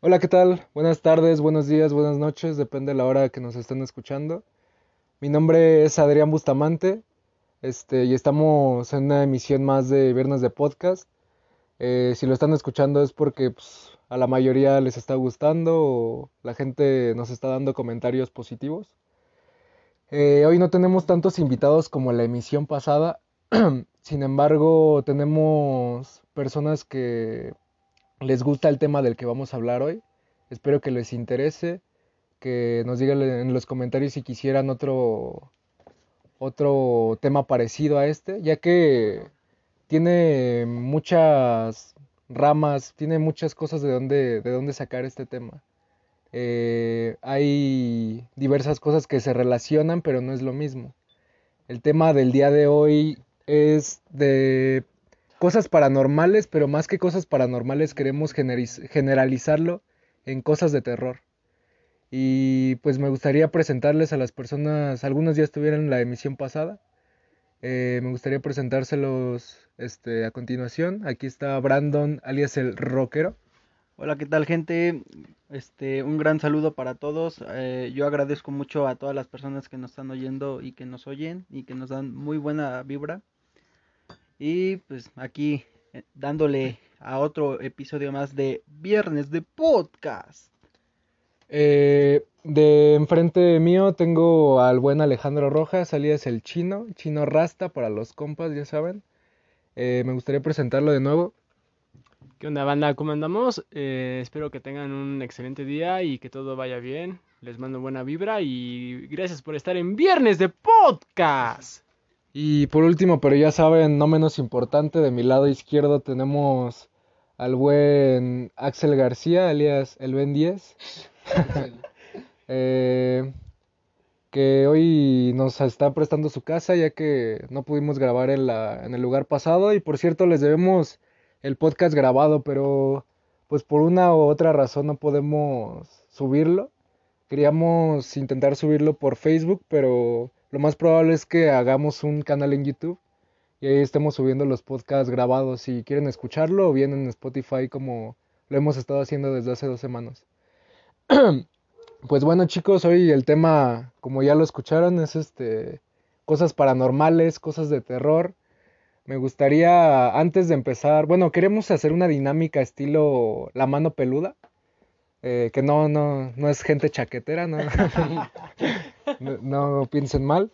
Hola, ¿qué tal? Buenas tardes, buenos días, buenas noches, depende de la hora que nos estén escuchando. Mi nombre es Adrián Bustamante, este, y estamos en una emisión más de Viernes de Podcast. Eh, si lo están escuchando es porque pues, a la mayoría les está gustando o la gente nos está dando comentarios positivos. Eh, hoy no tenemos tantos invitados como la emisión pasada, sin embargo tenemos personas que les gusta el tema del que vamos a hablar hoy. Espero que les interese, que nos digan en los comentarios si quisieran otro otro tema parecido a este, ya que tiene muchas ramas, tiene muchas cosas de dónde, de sacar este tema. Eh, hay diversas cosas que se relacionan, pero no es lo mismo. El tema del día de hoy es de cosas paranormales, pero más que cosas paranormales queremos generalizarlo en cosas de terror. Y pues me gustaría presentarles a las personas, algunos ya estuvieron en la emisión pasada, eh, me gustaría presentárselos este, a continuación. Aquí está Brandon, alias el rockero. Hola, ¿qué tal gente? Este, un gran saludo para todos. Eh, yo agradezco mucho a todas las personas que nos están oyendo y que nos oyen y que nos dan muy buena vibra. Y pues aquí eh, dándole a otro episodio más de Viernes de Podcast. Eh, de enfrente mío tengo al buen Alejandro Rojas, alias el chino, chino rasta para los compas, ya saben. Eh, me gustaría presentarlo de nuevo. ¿Qué onda, banda? ¿Cómo andamos? espero que tengan un excelente día y que todo vaya bien. Les mando buena vibra y gracias por estar en Viernes de Podcast. Y por último, pero ya saben, no menos importante, de mi lado izquierdo tenemos al buen Axel García, alias el Ben 10. Eh, que hoy nos está prestando su casa ya que no pudimos grabar en, en el lugar pasado y por cierto les debemos el podcast grabado pero pues por una u otra razón no podemos subirlo queríamos intentar subirlo por Facebook pero lo más probable es que hagamos un canal en YouTube y ahí estemos subiendo los podcasts grabados. Si quieren escucharlo o bien en Spotify como lo hemos estado haciendo desde hace dos semanas. pues bueno chicos, hoy el tema, como ya lo escucharon, es este cosas paranormales, cosas de terror. Me gustaría, antes de empezar, bueno, queremos hacer una dinámica estilo la mano peluda. Eh, que no, no, no es gente chaquetera, no, no, piensen mal.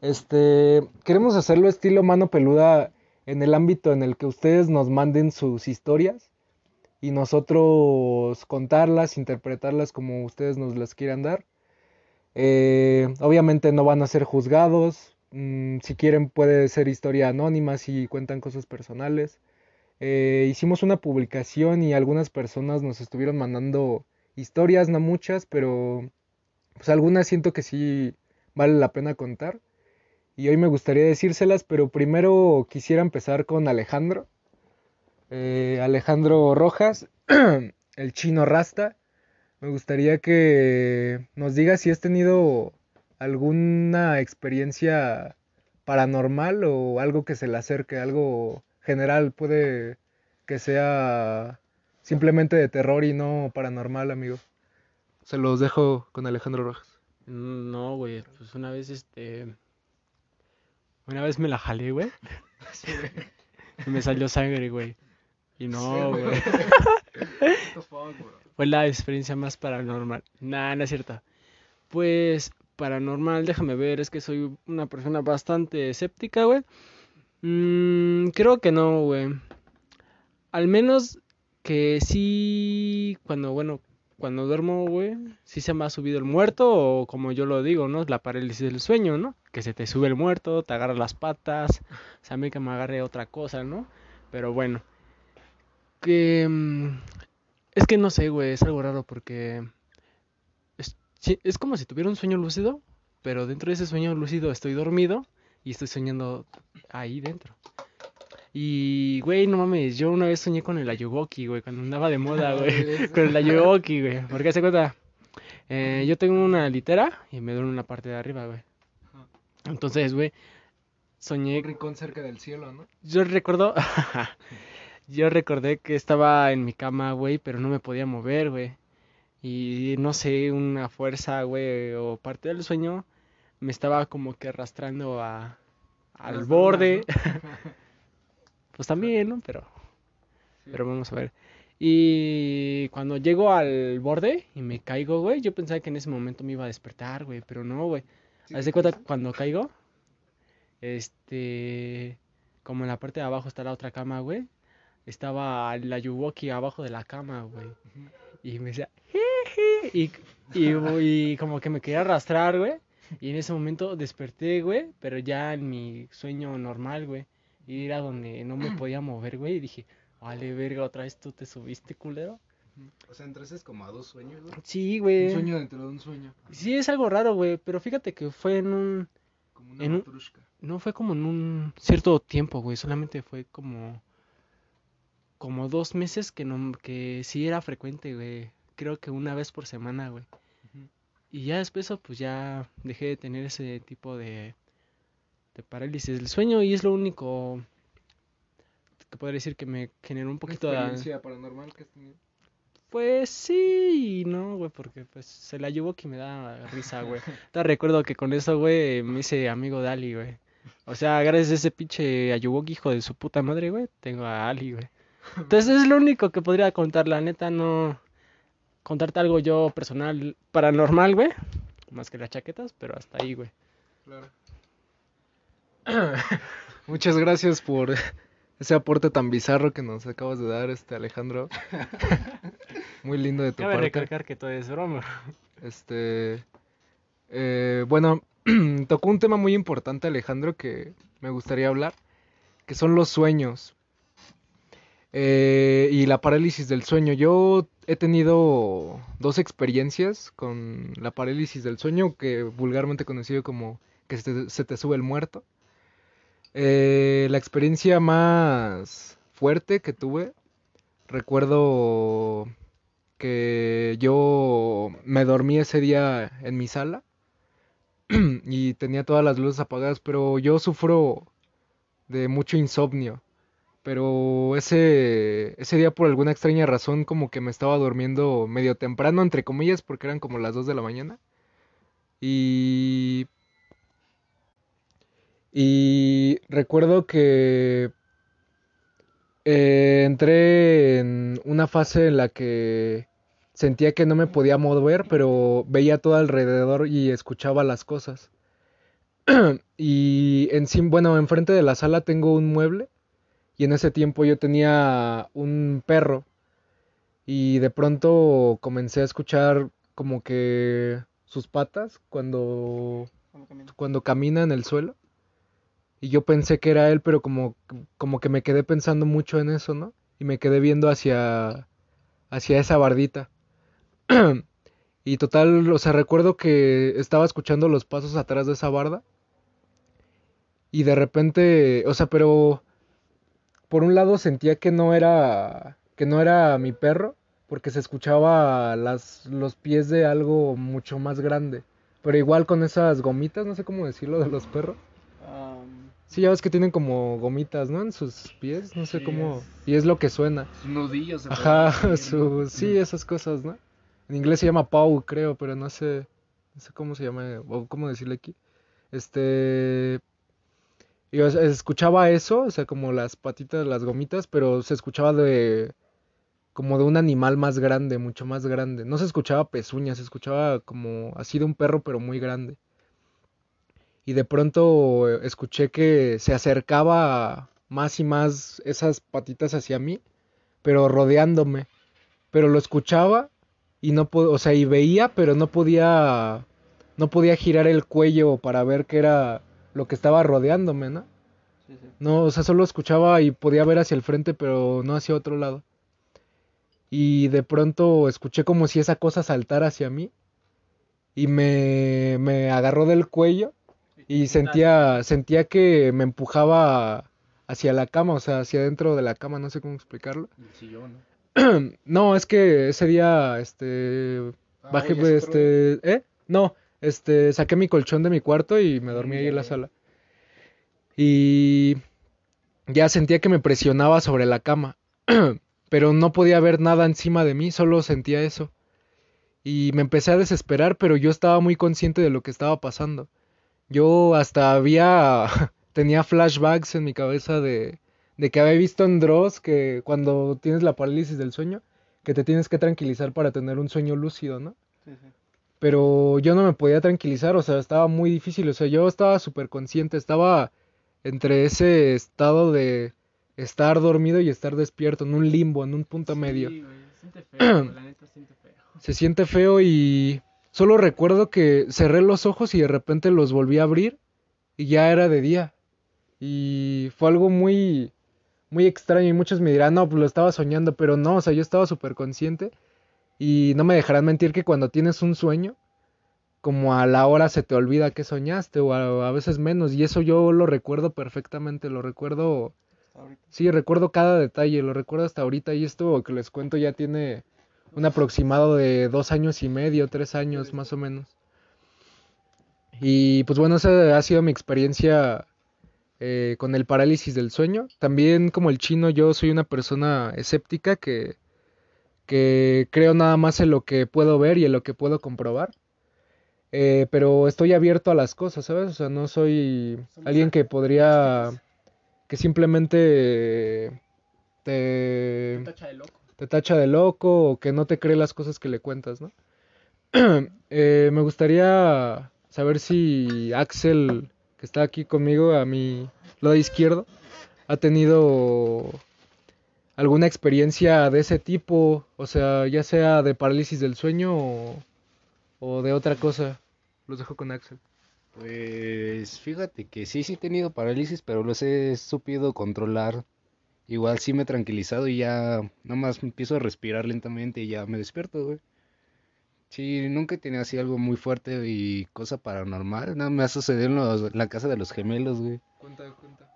Este, queremos hacerlo estilo mano peluda en el ámbito en el que ustedes nos manden sus historias y nosotros contarlas, interpretarlas como ustedes nos las quieran dar. Eh, obviamente no van a ser juzgados. Mm, si quieren puede ser historia anónima si cuentan cosas personales. Eh, hicimos una publicación y algunas personas nos estuvieron mandando historias, no muchas, pero pues algunas siento que sí vale la pena contar. Y hoy me gustaría decírselas, pero primero quisiera empezar con Alejandro. Eh, Alejandro Rojas, el chino Rasta. Me gustaría que nos diga si has tenido alguna experiencia paranormal o algo que se le acerque, algo general, puede que sea simplemente de terror y no paranormal, amigo. Se los dejo con Alejandro Rojas. No, güey, pues una vez este... Una vez me la jalé, güey. y me salió sangre, güey. Y no, güey. Fue la experiencia más paranormal. Nah, no es cierto. Pues paranormal, déjame ver, es que soy una persona bastante escéptica, güey. Mm, creo que no, güey. Al menos que sí, cuando, bueno, cuando duermo, güey, sí se me ha subido el muerto o como yo lo digo, ¿no? La parálisis del sueño, ¿no? Que se te sube el muerto, te agarra las patas, o sea, a mí que me agarre otra cosa, ¿no? Pero bueno, que... Mm, es que no sé, güey, es algo raro porque... Es, es como si tuviera un sueño lúcido, pero dentro de ese sueño lúcido estoy dormido y estoy soñando ahí dentro. Y, güey, no mames, yo una vez soñé con el Ayuwoki, güey, cuando andaba de moda, güey. con el Ayuwoki, güey. Porque se cuenta, eh, yo tengo una litera y me duele una parte de arriba, güey. Entonces, güey, soñé. Un rincón cerca del cielo, ¿no? Yo recuerdo. yo recordé que estaba en mi cama, güey, pero no me podía mover, güey. y no sé, una fuerza, güey, o parte del sueño me estaba como que arrastrando a, al borde. Pues también, ¿no? Pero, pero vamos a ver. Y cuando llego al borde y me caigo, güey, yo pensaba que en ese momento me iba a despertar, güey, pero no, güey. Sí, Haz de cuenta cuando caigo, este, como en la parte de abajo está la otra cama, güey, estaba la Yuwoki abajo de la cama, güey. Y me decía, "Jeje", y, y, y como que me quería arrastrar, güey. Y en ese momento desperté, güey, pero ya en mi sueño normal, güey. Y era donde no me podía mover, güey. Y dije, vale, verga, otra vez tú te subiste, culero. O sea, entraste como a dos sueños, güey. Sí, güey. Un sueño dentro de un sueño. Sí, es algo raro, güey. Pero fíjate que fue en un. Como una En un- matrushka. No fue como en un cierto tiempo, güey. Solamente fue como. Como dos meses que no. Que sí era frecuente, güey. Creo que una vez por semana, güey. Y ya después, pues ya dejé de tener ese tipo de. De parálisis del sueño. Y es lo único. Que podría decir que me generó un ¿Una poquito de. experiencia paranormal que has tenido? Pues sí y no, güey, porque pues se la llevó que me da risa, güey. Te recuerdo que con eso, güey, me hice amigo de Ali, güey. O sea, gracias a ese pinche Ayuwoki, hijo de su puta madre, güey, tengo a Ali, güey. Entonces es lo único que podría contar, la neta, no contarte algo yo personal, paranormal, güey. Más que las chaquetas, pero hasta ahí, güey. Claro. Muchas gracias por ese aporte tan bizarro que nos acabas de dar, este Alejandro. Muy lindo de tu Cabe parte. recalcar que todo es broma. Este, eh, bueno, tocó un tema muy importante Alejandro que me gustaría hablar, que son los sueños Eh, y la parálisis del sueño. Yo he tenido dos experiencias con la parálisis del sueño, que vulgarmente conocido como que se te, sube el muerto. Eh, la experiencia más fuerte que tuve, recuerdo que yo me dormí ese día en mi sala y tenía todas las luces apagadas, pero yo sufro de mucho insomnio. Pero ese, ese día por alguna extraña razón como que me estaba durmiendo medio temprano, entre comillas, porque eran como las 2 de la mañana. Y... Y recuerdo que eh, entré en una fase en la que sentía que no me podía mover, pero veía todo alrededor y escuchaba las cosas. Y en bueno, enfrente de la sala tengo un mueble y en ese tiempo yo tenía un perro y de pronto comencé a escuchar como que sus patas cuando cuando camina en el suelo. Y yo pensé que era él, pero como, como que me quedé pensando mucho en eso, ¿no? Y me quedé viendo hacia, hacia esa bardita. y total, o sea, recuerdo que estaba escuchando los pasos atrás de esa barda. Y de repente, o sea, pero por un lado sentía que no era, que no era mi perro, porque se escuchaba las, los pies de algo mucho más grande. Pero igual con esas gomitas, no sé cómo decirlo, de los perros. Sí, ya ves que tienen como gomitas, ¿no? En sus pies, no sé Sí, cómo. es- Y es lo que suena. Nudillos. se Ajá, su... sí, esas cosas, ¿no? En inglés se llama paw, creo, pero no sé, no sé cómo se llama o cómo decirle aquí. Este, y o sea, escuchaba eso, o sea, como las patitas, las gomitas, pero se escuchaba de como de un animal más grande, mucho más grande. No se escuchaba pezuñas, se escuchaba como así de un perro, pero muy grande. Y de pronto eh, escuché que se acercaba más y más esas patitas hacia mí, pero rodeándome. Pero lo escuchaba y no o sea, y veía, pero no podía no podía girar el cuello para ver qué era lo que estaba rodeándome, ¿no? sí, sí. No, o sea, solo escuchaba y podía ver hacia el frente, pero no hacia otro lado. Y de pronto escuché como si esa cosa saltara hacia mí y me, me agarró del cuello y sentía, sentía que me empujaba hacia la cama, o sea, hacia dentro de la cama, no sé cómo explicarlo. El sillón, ¿no? No, es que ese día, este, Ah, bajé, oye, es otro este, ¿eh? No, este, saqué mi colchón de mi cuarto y me dormí ahí en la sala. Y ya sentía que me presionaba sobre la cama, pero no podía ver nada encima de mí, solo sentía eso. y me empecé a desesperar, pero yo estaba muy consciente de lo que estaba pasando. Yo hasta había, tenía flashbacks en mi cabeza de, de que había visto en Dross que cuando tienes la parálisis del sueño, que te tienes que tranquilizar para tener un sueño lúcido, ¿no? Sí, sí. Pero yo no me podía tranquilizar, o sea, estaba muy difícil, o sea, yo estaba súper consciente, estaba entre ese estado de estar dormido y estar despierto, en un limbo, en un punto medio. Güey, siente feo, la neta siente feo. Se siente feo y solo recuerdo que cerré los ojos y de repente los volví a abrir y ya era de día. Y fue algo muy, muy extraño y muchos me dirán, no, pues lo estaba soñando, pero no, o sea, yo estaba súper consciente y no me dejarán mentir que cuando tienes un sueño, como a la hora se te olvida que soñaste o a, a veces menos y eso yo lo recuerdo perfectamente, lo recuerdo, ahorita. sí, recuerdo cada detalle, lo recuerdo hasta ahorita y esto que les cuento ya tiene un aproximado de dos años y medio, tres años más o menos. Y pues bueno, esa ha sido mi experiencia eh, con el parálisis del sueño. También como el chino, yo soy una persona escéptica que, que creo nada más en lo que puedo ver y en lo que puedo comprobar. Eh, pero estoy abierto a las cosas, ¿sabes? O sea, no soy alguien que podría, que simplemente te, Tacha de loco. te tacha de loco o que no te cree las cosas que le cuentas, ¿no? Eh, me gustaría saber si Axel, que está aquí conmigo a mi lado izquierdo, ha tenido alguna experiencia de ese tipo, o sea, ya sea de parálisis del sueño o, o de otra cosa. Los dejo con Axel. Pues fíjate que sí, sí he tenido parálisis, pero los he supido controlar. Igual sí me he tranquilizado y ya nomás empiezo a respirar lentamente y ya me despierto, güey. Sí, nunca he tenido así algo muy fuerte y cosa paranormal. Nada me ha sucedido en, los- en la casa de los gemelos, güey. Cuenta, cuenta.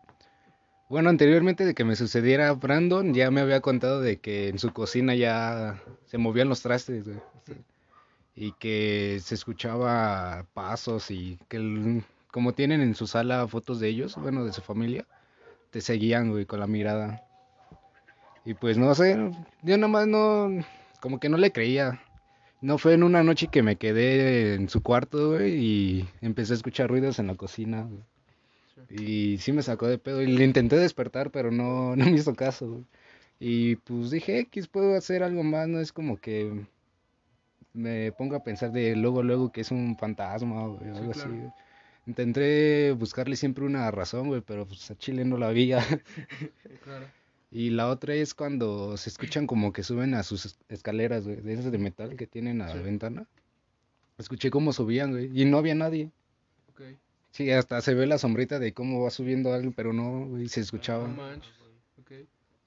Bueno, anteriormente de que me sucediera Brandon, ya me había contado de que en su cocina ya se movían los trastes, güey. Y que se escuchaba pasos y que el- como tienen en su sala fotos de ellos, bueno, de su familia, te seguían, güey, con la mirada. Y pues no sé, yo nomás no, como que no le creía. No fue en una noche que me quedé en su cuarto, güey, y empecé a escuchar ruidos en la cocina, güey. Y sí me sacó de pedo y le intenté despertar, pero no, no me hizo caso, güey. Y pues dije, X, puedo hacer algo más, no es como que me pongo a pensar de luego, luego que es un fantasma o algo así, güey. Intenté buscarle siempre una razón, güey, pero pues a Chile no la había. Claro. Y la otra es cuando se escuchan como que suben a sus es- escaleras, güey, de esas de metal que tienen a la ventana. Escuché cómo subían, güey, y no había nadie. Ok. Sí, hasta se ve la sombrita de cómo va subiendo alguien, pero no, güey, se escuchaba. No manches. Ok.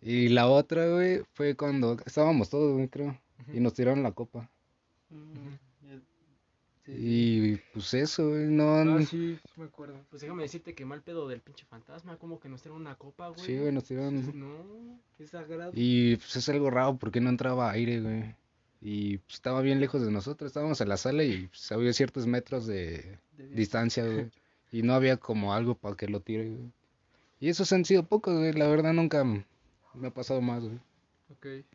Y la otra, güey, fue cuando estábamos todos, güey, creo, y nos tiraron la copa. Y pues eso, güey, no, Ah, sí, me acuerdo. Pues déjame decirte que mal pedo del pinche fantasma, como que nos traen una copa, güey. sí, güey, nos tiraron. No, es sagrado. Y pues es algo raro porque no entraba aire, güey. Y pues, estaba bien lejos de nosotros, estábamos en la sala y pues, había ciertos metros de distancia, güey. Y no había como algo para que lo tire, güey. Y esos han sido pocos, güey, la verdad nunca me ha pasado más, güey. Ok.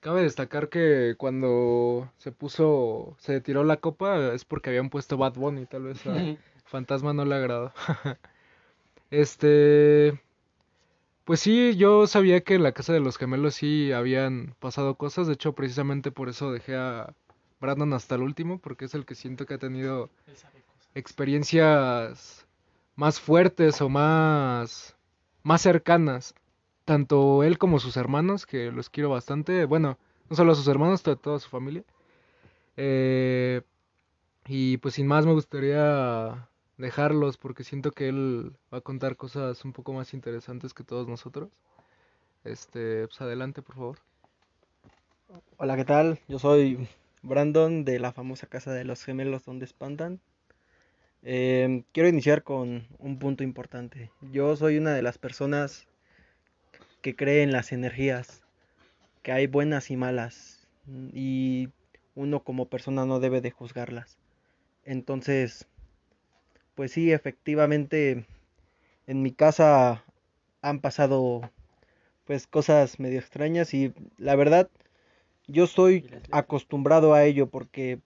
Cabe destacar que cuando se puso, se tiró la copa es porque habían puesto Bad Bunny, tal vez a Fantasma no le agradó. Este, pues sí, yo sabía que en la casa de los gemelos sí habían pasado cosas, de hecho precisamente por eso dejé a Brandon hasta el último, porque es el que siento que ha tenido Él sabe cosas. Experiencias más fuertes o más, más cercanas. Tanto él como sus hermanos, que los quiero bastante. Bueno, no solo a sus hermanos, a toda su familia. Eh, y pues sin más me gustaría dejarlos porque siento que él va a contar cosas un poco más interesantes que todos nosotros. Este, pues adelante, por favor. Hola, ¿qué tal? Yo soy Brandon de la famosa casa de los gemelos donde espantan. Em, quiero iniciar con un punto importante. Yo soy una de las personas que cree en las energías, que hay buenas y malas, y uno como persona no debe de juzgarlas. Entonces, pues sí, efectivamente, en mi casa han pasado pues cosas medio extrañas y la verdad yo estoy acostumbrado a ello porque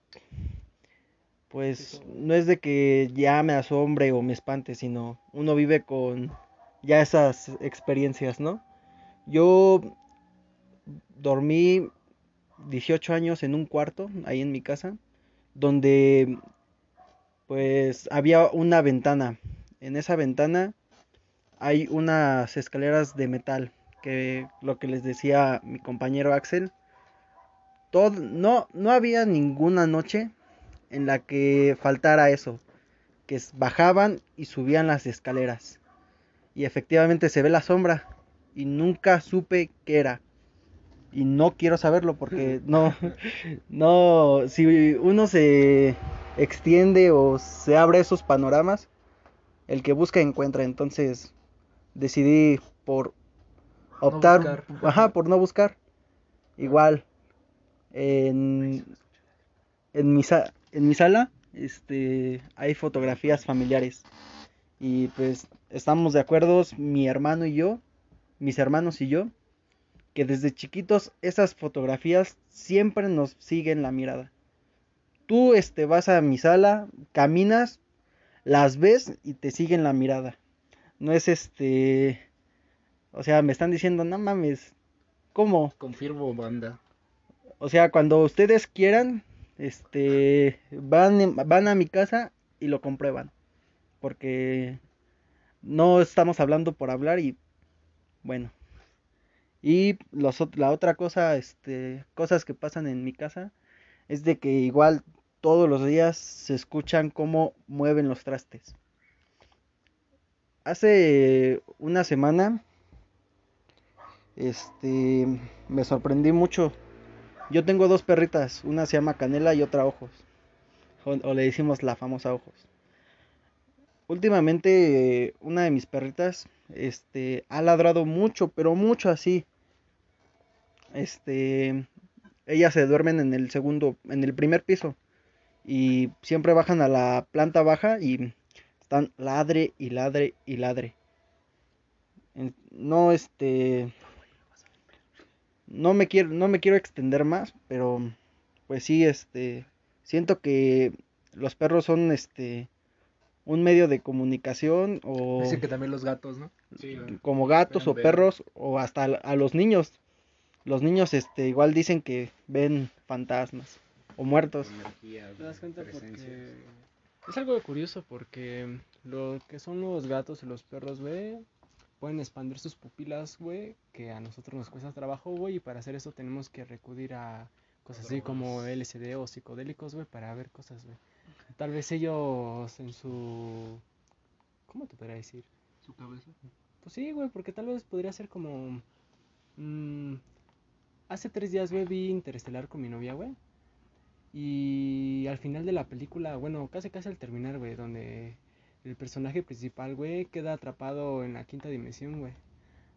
pues no es de que ya me asombre o me espante, sino uno vive con ya esas experiencias, ¿no? Yo dormí 18 años en un cuarto ahí en mi casa donde pues había una ventana. En esa ventana hay unas escaleras de metal, que lo que les decía mi compañero Axel, todo, no, no había ninguna noche en la que faltara eso, que bajaban y subían las escaleras. Y efectivamente se ve la sombra y nunca supe qué era. Y no quiero saberlo porque no, no, si uno se extiende o se abre esos panoramas, el que busca encuentra. Entonces decidí por optar, ajá, por no buscar. Igual, en, en, mi, en mi sala este, hay fotografías familiares. Y pues estamos de acuerdo, mi hermano y yo, mis hermanos y yo, que desde chiquitos esas fotografías siempre nos siguen la mirada. Tú este, vas a mi sala, caminas, las ves y te siguen la mirada. No es este. O sea, me están diciendo, no mames. ¿Cómo? Confirmo, banda. O sea, cuando ustedes quieran, este. Van, van a mi casa y lo comprueban. Porque no estamos hablando por hablar y. Bueno. Y los, la otra cosa, este. Cosas que pasan en mi casa. Es de que igual todos los días se escuchan cómo mueven los trastes. Hace una semana, este, me sorprendí mucho. Yo tengo dos perritas, una se llama Canela y otra Ojos, o, le decimos la famosa Ojos. Últimamente, una de mis perritas, este, ha ladrado mucho, pero mucho así. Este, ellas se duermen en el segundo, en el primer piso y siempre bajan a la planta baja y están ladre y ladre y ladre. No este no me quiero no me quiero extender más, pero pues sí este siento que los perros son este un medio de comunicación o Dicen que también los gatos, ¿no? como gatos o perros o hasta a los niños. Los niños este igual dicen que ven fantasmas o muertos. ¿Te das cuenta? Porque es algo curioso porque lo que son los gatos y los perros, güey, pueden expandir sus pupilas, güey, que a nosotros nos cuesta trabajo, güey, y para hacer eso tenemos que recurrir a cosas así como LSD o psicodélicos, güey, para ver cosas, güey. Tal vez ellos en su... ¿Cómo te podría decir? ¿Su cabeza? Pues sí, güey, porque tal vez podría ser como... Mmm, hace tres días, güey, vi Interestelar con mi novia, güey. Y al final de la película, bueno, casi casi al terminar, güey, donde el personaje principal, güey, queda atrapado en la quinta dimensión, güey.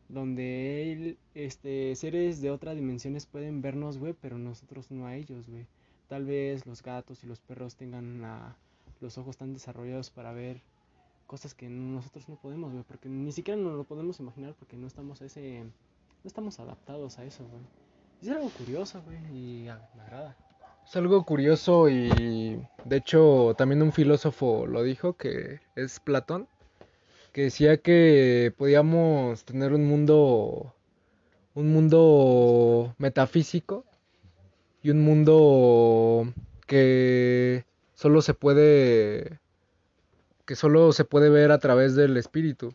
Donde él, este, seres de otras dimensiones pueden vernos, güey, pero nosotros no a ellos, güey. Tal vez los gatos y los perros tengan los ojos tan desarrollados para ver cosas que nosotros no podemos, güey, porque ni siquiera nos lo podemos imaginar porque no estamos a ese, no estamos adaptados a eso, güey. Es algo curioso, güey, y me agrada. Es algo curioso y de hecho también un filósofo lo dijo, que es Platón, que decía que podíamos tener un mundo, un mundo metafísico y un mundo que solo se puede, que solo se puede ver a través del espíritu.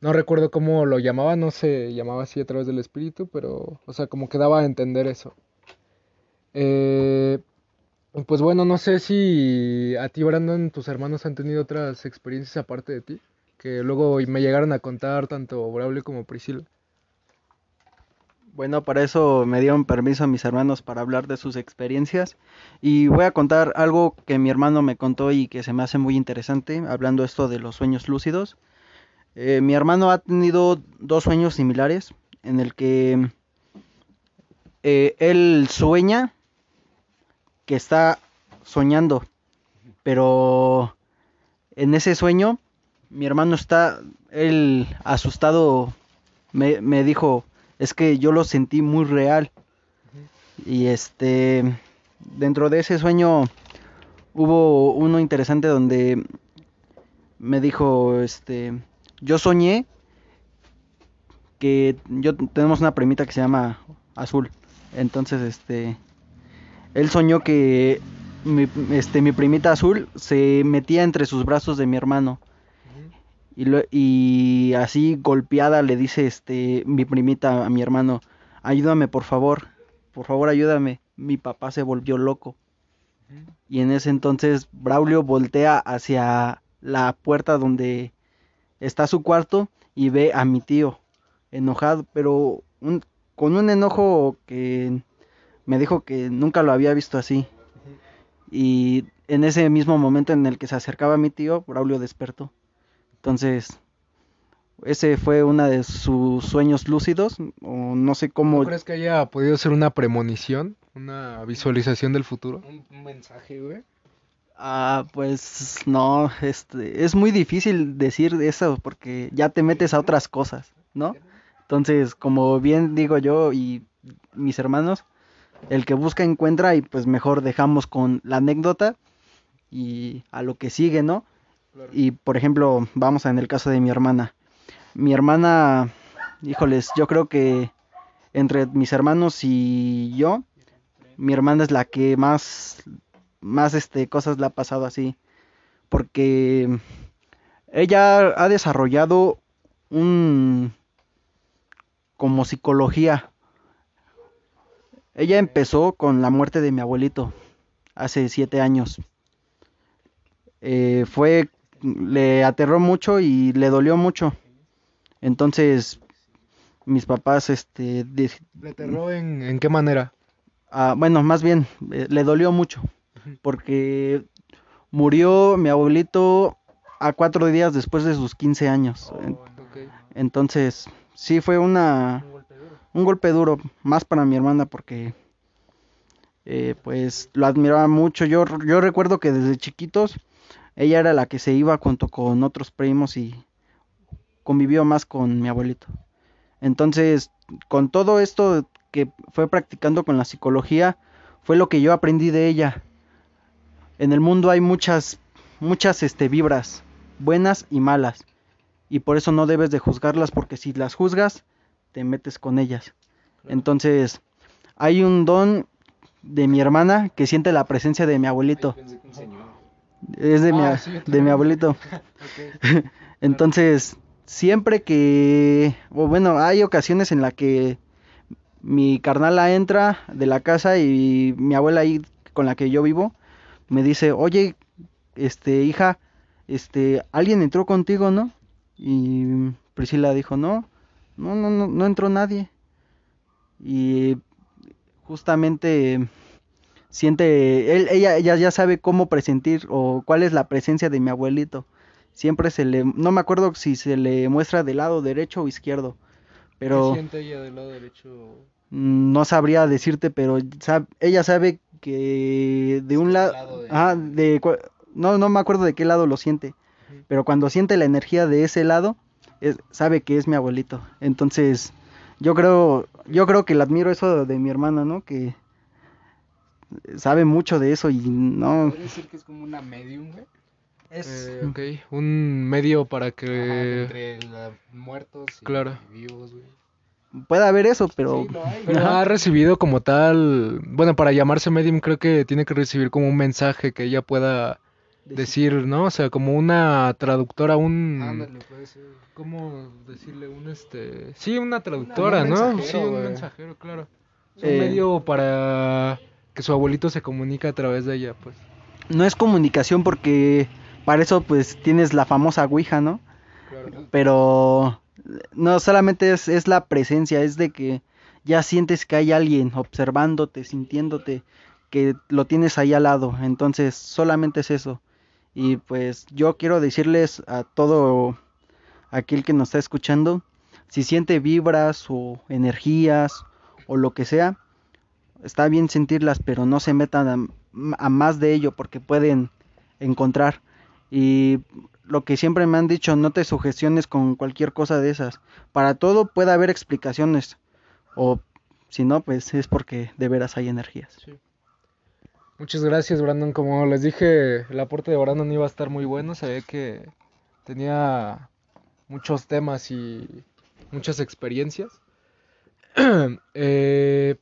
No recuerdo cómo lo llamaba, no se llamaba así a través del espíritu, pero, o sea, como que daba a entender eso. Eh, pues bueno, no sé si a ti, Brandon, tus hermanos han tenido otras experiencias aparte de ti, que luego me llegaron a contar tanto Braulio como Priscila. Bueno, para eso me dieron permiso a mis hermanos para hablar de sus experiencias y voy a contar algo que mi hermano me contó y que se me hace muy interesante, hablando esto de los sueños lúcidos. Eh, mi hermano ha tenido dos sueños similares en el que eh, él sueña que está soñando, pero en ese sueño mi hermano está, él asustado, me, me dijo, es que yo lo sentí muy real. Y este, dentro de ese sueño hubo uno interesante donde me dijo, este, yo soñé que yo tenemos una primita que se llama Azul. Entonces, este, él soñó que mi, este, mi primita Azul se metía entre sus brazos de mi hermano. Y, lo- y así golpeada le dice este mi primita a mi hermano, ayúdame por favor, por favor ayúdame. Mi papá se volvió loco. Y en ese entonces Braulio voltea hacia la puerta donde está su cuarto y ve a mi tío enojado, pero un- con un enojo que me dijo que nunca lo había visto así. Y en ese mismo momento en el que se acercaba a mi tío, Braulio despertó. Entonces, ese fue uno de sus sueños lúcidos, o no sé cómo... ¿No crees que haya podido ser una premonición? ¿Una visualización del futuro? Un, un mensaje, güey. Ah, pues no, este, es muy difícil decir eso porque ya te metes a otras cosas, ¿no? Entonces, como bien digo yo y mis hermanos, el que busca encuentra y pues mejor dejamos con la anécdota y a lo que sigue, ¿no? Y por ejemplo, vamos a en el caso de mi hermana. Mi hermana, híjoles, yo creo que entre mis hermanos y yo, mi hermana es la que más, más este, cosas le ha pasado así. Porque ella ha desarrollado un, como psicología. Ella empezó con la muerte de mi abuelito hace siete años. Eh, fue, le aterró mucho y le dolió mucho. Entonces, mis papás, este, de- ¿Le aterró en, en qué manera? ah, bueno, más bien, eh, le dolió mucho. Porque murió mi abuelito a cuatro días después de sus 15 años. Ok. Entonces, sí fue una, un golpe duro, más para mi hermana porque eh, pues lo admiraba mucho. Yo, yo recuerdo que desde chiquitos ella era la que se iba junto con otros primos y convivió más con mi abuelito. Entonces, con todo esto que fue practicando con la psicología, fue lo que yo aprendí de ella. En el mundo hay muchas, muchas este, vibras, buenas y malas. Y por eso no debes de juzgarlas, porque si las juzgas, te metes con ellas. Entonces, hay un don de mi hermana que siente la presencia de mi abuelito. Es de, mi, Ah, sí, de mi abuelito. Entonces, siempre que, o bueno, hay ocasiones en la que mi carnala entra de la casa y mi abuela ahí con la que yo vivo me dice, oye, este, hija, este, alguien entró contigo, ¿no? Y Priscila dijo, no, no, no, no, no entró nadie. Y justamente siente, él, ella, ella ya sabe cómo presentir o cuál es la presencia de mi abuelito. Siempre se le, no me acuerdo si se le muestra del lado derecho o izquierdo, pero ¿Qué siente ella del lado derecho? mm, no sabría decirte, pero ella sabe que de un lado, lado de- ah, de, no, no me acuerdo de qué lado lo siente, pero cuando siente la energía de ese lado, es- sabe que es mi abuelito. Entonces, yo creo, yo creo que le admiro eso de mi hermana, ¿no? Que sabe mucho de eso y no, Podría decir que es como una medium, güey. es, Eh, ok, un medio para Ajá, que... entre la- muertos y Claro. vivos, güey. puede haber eso, pero Sí, lo hay, Pero güey. ha recibido como tal... Bueno, para llamarse medium creo que tiene que recibir como un mensaje que ella pueda decir, ¿no? O sea, como una traductora, un... Ándale, puede ser. ¿Cómo decirle? Un este... Sí, una traductora, un ¿no? Sí, un mensajero, claro. Es un Eh, medio para que su abuelito se comunique a través de ella, pues. no es comunicación porque para eso pues tienes la famosa Ouija, ¿no? Claro. pero no solamente es, es la presencia, es de que ya sientes que hay alguien observándote, sintiéndote, que lo tienes ahí al lado, entonces solamente es eso. Y pues yo quiero decirles a todo aquel que nos está escuchando, si siente vibras o energías o lo que sea, está bien sentirlas, pero no se metan a, a más de ello porque pueden encontrar. Y lo que siempre me han dicho, no te sugestiones con cualquier cosa de esas. Para todo puede haber explicaciones. O Si no, pues es porque de veras hay energías. Muchas gracias, Brandon. Como les dije, el aporte de Brandon iba a estar muy bueno. Sabía que tenía muchos temas y muchas experiencias. Eh,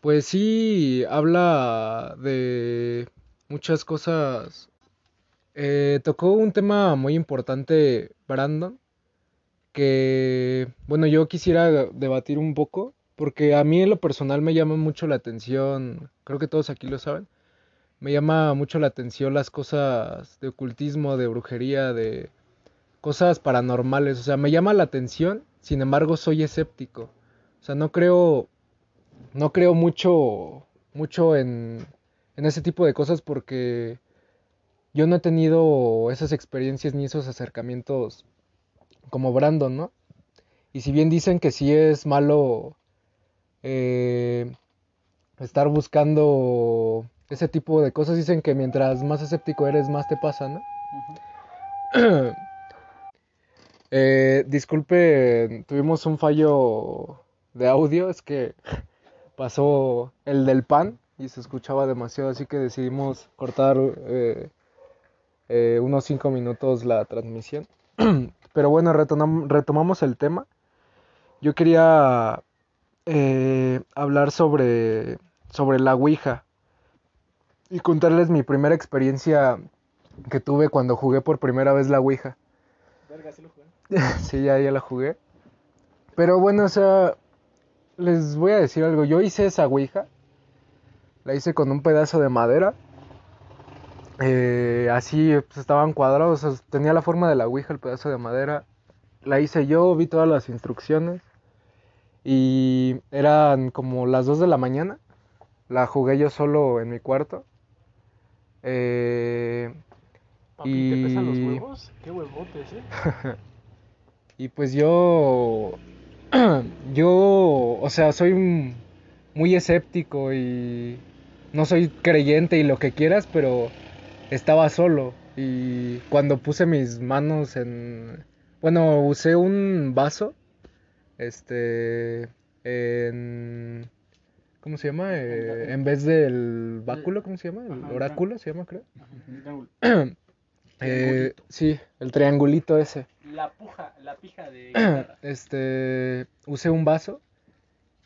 pues sí, habla de muchas cosas. Eh, tocó un tema muy importante, Brandon, que, bueno, yo quisiera debatir un poco, porque a mí en lo personal me llama mucho la atención, creo que todos aquí lo saben, me llama mucho la atención las cosas de ocultismo, de brujería, de cosas paranormales, o sea, me llama la atención, sin embargo soy escéptico, o sea, no creo no creo mucho, mucho en, en ese tipo de cosas porque yo no he tenido esas experiencias ni esos acercamientos como Brandon, ¿no? Y si bien dicen que sí es malo eh, estar buscando ese tipo de cosas, dicen que mientras más escéptico eres, más te pasa, ¿no? eh, disculpe, tuvimos un fallo de audio, es que pasó el del pan y se escuchaba demasiado, así que decidimos cortar eh, eh, unos 5 minutos la transmisión. Pero bueno, retomamos el tema. Yo quería eh, hablar sobre, sobre la Ouija y contarles mi primera experiencia que tuve cuando jugué por primera vez la Ouija. Verga, ¿sí lo jugué? sí, ya, ya la jugué. Pero bueno, o sea, les voy a decir algo. Yo hice esa ouija. La hice con un pedazo de madera. Eh, así pues, estaban cuadrados. tenía la forma de la ouija, el pedazo de madera. La hice yo, vi todas las instrucciones. Y eran como las 2 de la mañana. La jugué yo solo en mi cuarto. Eh, Papi, y... ¿te pesan los huevos? Qué huevotes, eh. y pues yo yo, o sea, soy muy escéptico y no soy creyente y lo que quieras, pero estaba solo y cuando puse mis manos en, bueno, usé un vaso, este, en, ¿cómo se llama? Eh, en vez del báculo, ¿cómo se llama? El oráculo se llama, creo. Eh, sí, el triangulito ese. La puja, la pija de guitarra. Este, usé un vaso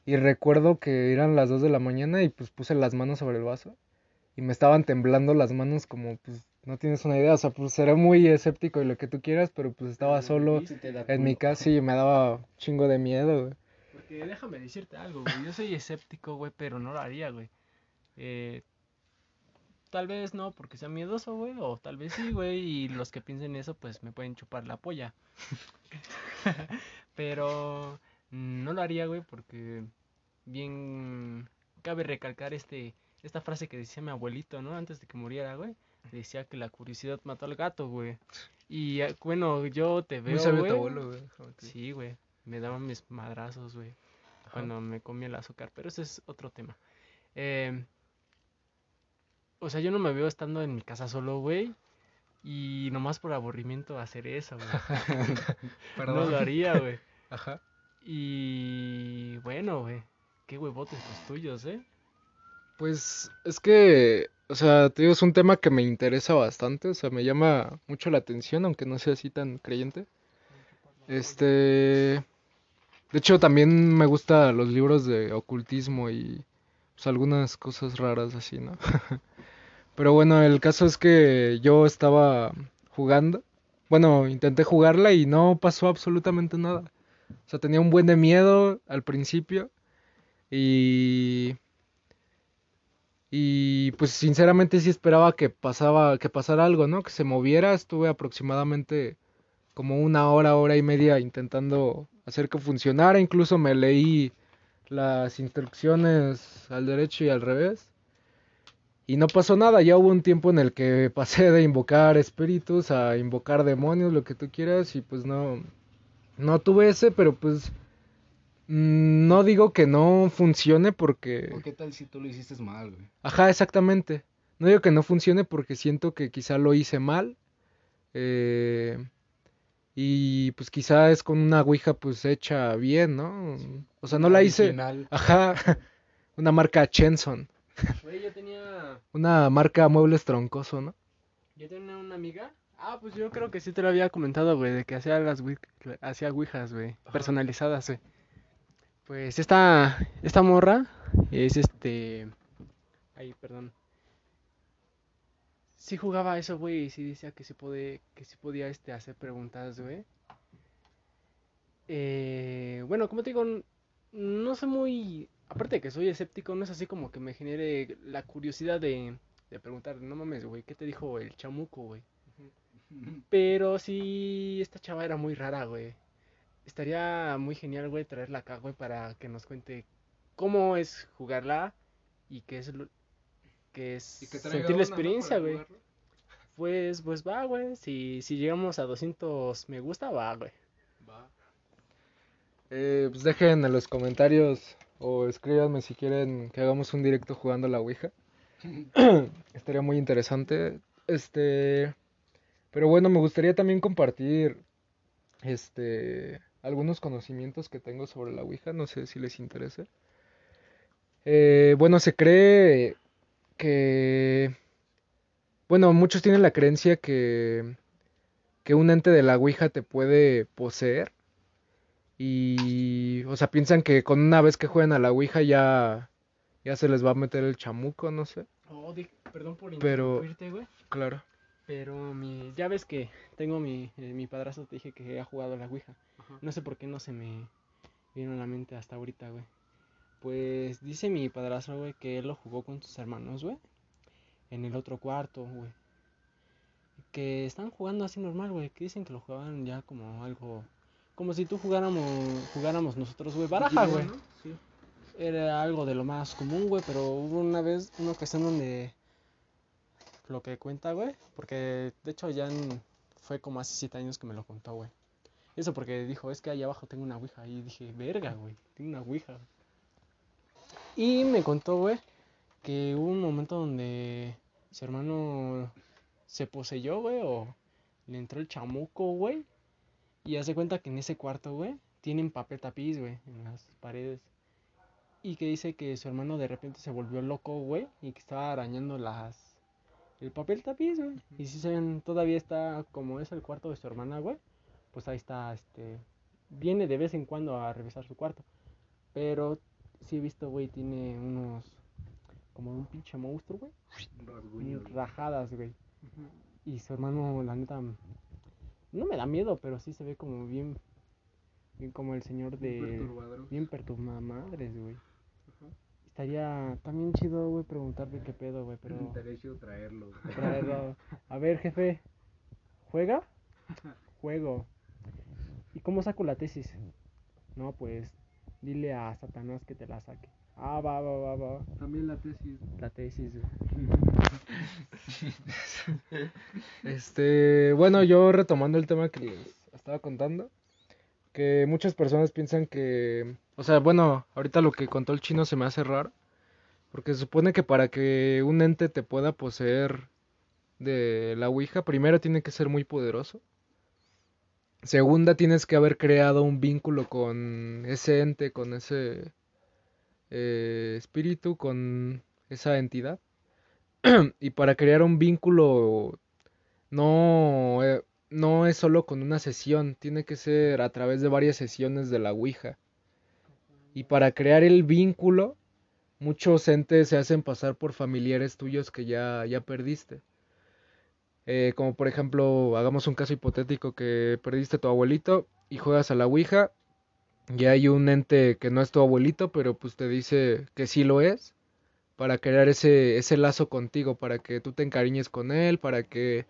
y recuerdo que eran las 2 de la mañana y pues puse las manos sobre el vaso y me estaban temblando las manos como pues no tienes una idea, o sea, pues era muy escéptico y lo que tú quieras, pero pues estaba solo en mi casa y me daba chingo de miedo, güey. Porque déjame decirte algo, güey, yo soy escéptico, güey, pero no lo haría, güey. Eh, Tal vez no, porque sea miedoso, güey, o tal vez sí, güey, y los que piensen eso, pues me pueden chupar la polla. Pero no lo haría, güey, porque bien cabe recalcar este esta frase que decía mi abuelito, ¿no? Antes de que muriera, güey. Decía que la curiosidad mató al gato, güey. Y eh, bueno, yo te veo, Muy abuelo, güey. Sí, güey. Me daban mis madrazos, güey. Cuando me comía el azúcar, pero ese es otro tema. Eh, o sea, yo no me veo estando en mi casa solo, güey. Y nomás por aburrimiento hacer eso, güey. no lo haría, güey. Ajá. Y bueno, güey. Qué huevotes los tuyos, ¿eh? Pues es que, o sea, te digo, es un tema que me interesa bastante, o sea, me llama mucho la atención, aunque no sea así tan creyente. Este, de hecho, también me gustan los libros de ocultismo y pues algunas cosas raras así, ¿no? Pero bueno, el caso es que yo estaba jugando. Bueno, intenté jugarla y no pasó absolutamente nada. O sea, tenía un buen de miedo al principio. Y. Y pues sinceramente sí esperaba que pasaba, que pasara algo, ¿no? Que se moviera. Estuve aproximadamente como una hora, hora y media intentando hacer que funcionara. Incluso me leí las instrucciones al derecho y al revés. Y no pasó nada, ya hubo un tiempo en el que pasé de invocar espíritus a invocar demonios, lo que tú quieras, y pues no, no tuve ese, pero pues no digo que no funcione porque... ¿Por qué tal si tú lo hiciste mal, güey? Ajá, exactamente. No digo que no funcione porque siento que quizá lo hice mal. Eh, Y pues quizá es con una ouija pues hecha bien, ¿no? O sea, no la hice... Original. Ajá, una marca Chenson, Güey, yo tenía, una marca muebles troncoso, ¿no? yo tenía una amiga. Ah, pues yo creo que sí te lo había comentado, güey, de que hacía las hacía ouijas, güey, personalizadas, güey. Pues esta, esta morra es este, ay, perdón. Sí jugaba a eso, güey, y sí decía que sí puede, que sí podía, este, hacer preguntas, güey. Eh, bueno, como te digo, no soy muy, aparte de que soy escéptico, no es así como que me genere la curiosidad de, de preguntar, no mames, güey, ¿qué te dijo el chamuco, güey? Pero sí, esta chava era muy rara, güey. Estaría muy genial, güey, traerla acá, güey, para que nos cuente cómo es jugarla y qué es lo que es sentir la experiencia, güey. Pues, pues va, güey. Si, si llegamos a 200 me gusta, va, güey. Eh, pues dejen en los comentarios o escríbanme si quieren que hagamos un directo jugando a la Ouija. Estaría muy interesante. Este, pero bueno, me gustaría también compartir este algunos conocimientos que tengo sobre la Ouija, no sé si les interese. Eh, bueno, se cree que bueno, muchos tienen la creencia que que un ente de la Ouija te puede poseer. Y, o sea, piensan que con una vez que jueguen a la Ouija ya, ya se les va a meter el chamuco, no sé. Oh, perdón por interrumpirte, güey. Claro. Pero mi, ya ves que tengo mi, eh, mi padrastro, te dije que ha jugado a la Ouija. No sé por qué no se me vino a la mente hasta ahorita, güey. Pues dice mi padrastro, güey, que él lo jugó con sus hermanos, güey. En el otro cuarto, güey. Que están jugando así normal, güey. Que dicen que lo jugaban ya como algo... Como si tú jugáramos, jugáramos nosotros, güey. Baraja, güey. Era algo de lo más común, güey, pero hubo una vez, una ocasión donde lo que cuenta, güey, porque de hecho ya en- fue como hace siete años que me lo contó, güey. Eso porque dijo, es que ahí abajo tengo una ouija. Y dije, verga, güey, tengo una ouija. Y me contó, güey, que hubo un momento donde su hermano se poseyó, güey, o le entró el chamuco, güey. Y hace cuenta que en ese cuarto, güey, tienen papel tapiz, güey, en las paredes. Y que dice que su hermano de repente se volvió loco, güey, y que estaba arañando las el papel tapiz, güey. Y si se ven, todavía está como es el cuarto de su hermana, güey, pues ahí está, este, viene de vez en cuando a revisar su cuarto. Pero sí he visto, güey, tiene unos como un pinche monstruo, güey, rajadas, güey. Y su hermano, la neta, no me da miedo, pero sí se ve como bien, bien como el señor de, bien perturbada madres, güey. Estaría también chido, güey, preguntarle qué pedo, güey, pero traerlo. traerlo. A ver, jefe, ¿juega? Juego. ¿Y cómo saco la tesis? No, pues, dile a Satanás que te la saque. Ah, va, va, va, va. También la tesis. La tesis, güey. Este, bueno, yo retomando el tema que les estaba contando, que muchas personas piensan que, o sea, bueno, ahorita lo que contó el chino se me hace raro, porque se supone que para que un ente te pueda poseer de la Ouija, primero tiene que ser muy poderoso. Segunda, tienes que haber creado un vínculo con ese ente, con ese eh, espíritu, con esa entidad. y para crear un vínculo no, eh, no es solo con una sesión, tiene que ser a través de varias sesiones de la Ouija. Y para crear el vínculo, muchos entes se hacen pasar por familiares tuyos que ya, ya perdiste. Eh, como por ejemplo, hagamos un caso hipotético que perdiste a tu abuelito y juegas a la Ouija y hay un ente que no es tu abuelito, pero pues te dice que sí lo es, para crear ese, ese lazo contigo, para que tú te encariñes con él, para que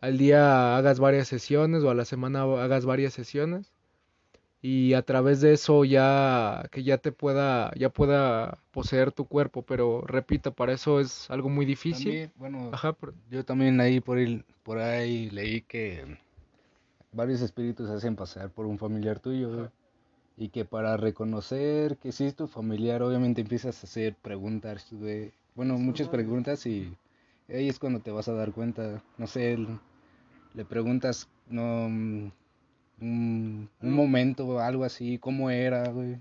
al día hagas varias sesiones o a la semana hagas varias sesiones y a través de eso ya que ya te pueda ya pueda poseer tu cuerpo, pero repito, para eso es algo muy difícil. También, bueno, Ajá, pero- yo también ahí por, el, por ahí leí que varios espíritus hacen pasar por un familiar tuyo. Y que para reconocer que sí es tu familiar, obviamente empiezas a hacer preguntas, güey. Bueno, muchas preguntas y ahí es cuando te vas a dar cuenta. No sé, le preguntas, no, un, un momento, algo así, cómo era, güey.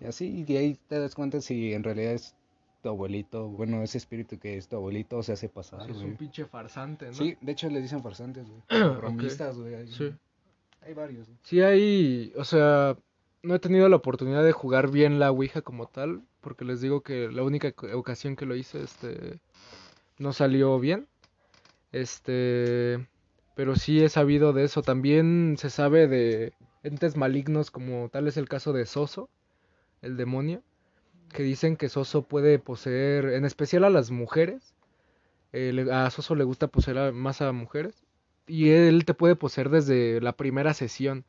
Y así, y ahí te das cuenta si en realidad es tu abuelito, bueno, ese espíritu que es tu abuelito se hace pasar, Es un pinche farsante, ¿no? Sí, de hecho le dicen farsantes, güey. Bromistas, güey. Hay, Sí. hay varios, güey. Sí, hay, o sea, no he tenido la oportunidad de jugar bien la Ouija como tal, porque les digo que la única ocasión que lo hice, este, no salió bien. Este, pero sí he sabido de eso. También se sabe de entes malignos, como tal es el caso de Soso, el demonio, que dicen que Soso puede poseer, en especial a las mujeres. eh, a Soso le gusta poseer más a mujeres. Y él te puede poseer desde la primera sesión.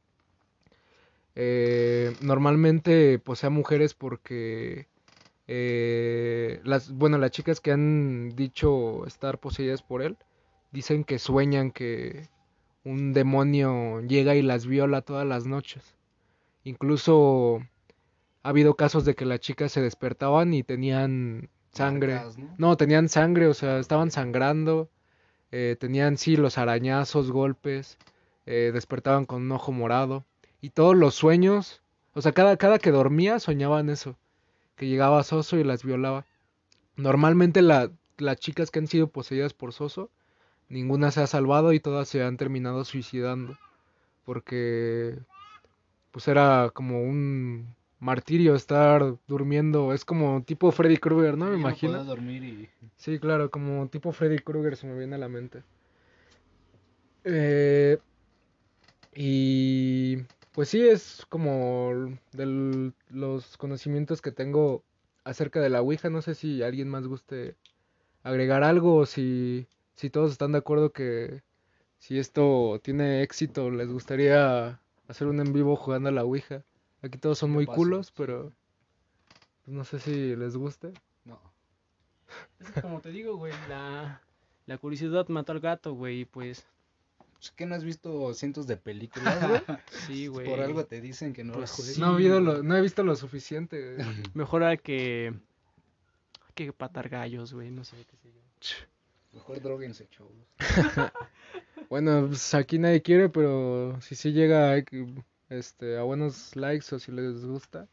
Eh, normalmente posee a mujeres porque eh, las, bueno, las chicas que han dicho estar poseídas por él dicen que sueñan que un demonio llega y las viola todas las noches. Incluso ha habido casos de que las chicas se despertaban y tenían sangre. Marcas, ¿no? No, tenían sangre, o sea, estaban sangrando, eh, tenían sí los arañazos, golpes, eh, despertaban con un ojo morado y todos los sueños, o sea, cada, cada que dormía soñaban eso, que llegaba Soso y las violaba. Normalmente la- las chicas que han sido poseídas por Soso, ninguna se ha salvado y todas se han terminado suicidando, porque pues era como un martirio estar durmiendo, es como tipo Freddy Krueger, ¿no? Me imagino. dormir y... Sí, claro, como tipo Freddy Krueger se me viene a la mente. Eh, y pues sí, es como de los conocimientos que tengo acerca de la Ouija. No sé si alguien más guste agregar algo o si, si todos están de acuerdo que si esto tiene éxito, les gustaría hacer un en vivo jugando a la Ouija. Aquí todos son muy paso, culos, sí. pero pues, no sé si les guste. No. Es que como te digo, güey, la, la curiosidad mató al gato, güey, y pues Es que no has visto cientos de películas, güey. sí, güey. Por algo te dicen que no Pues las juegues. sí. No, lo- no he visto lo suficiente. Mejor hay que que patar gallos, güey, no sé qué sé yo. Mejor droguense, chavos. Bueno, pues aquí nadie quiere, pero si sí llega este, a buenos likes o si les gusta,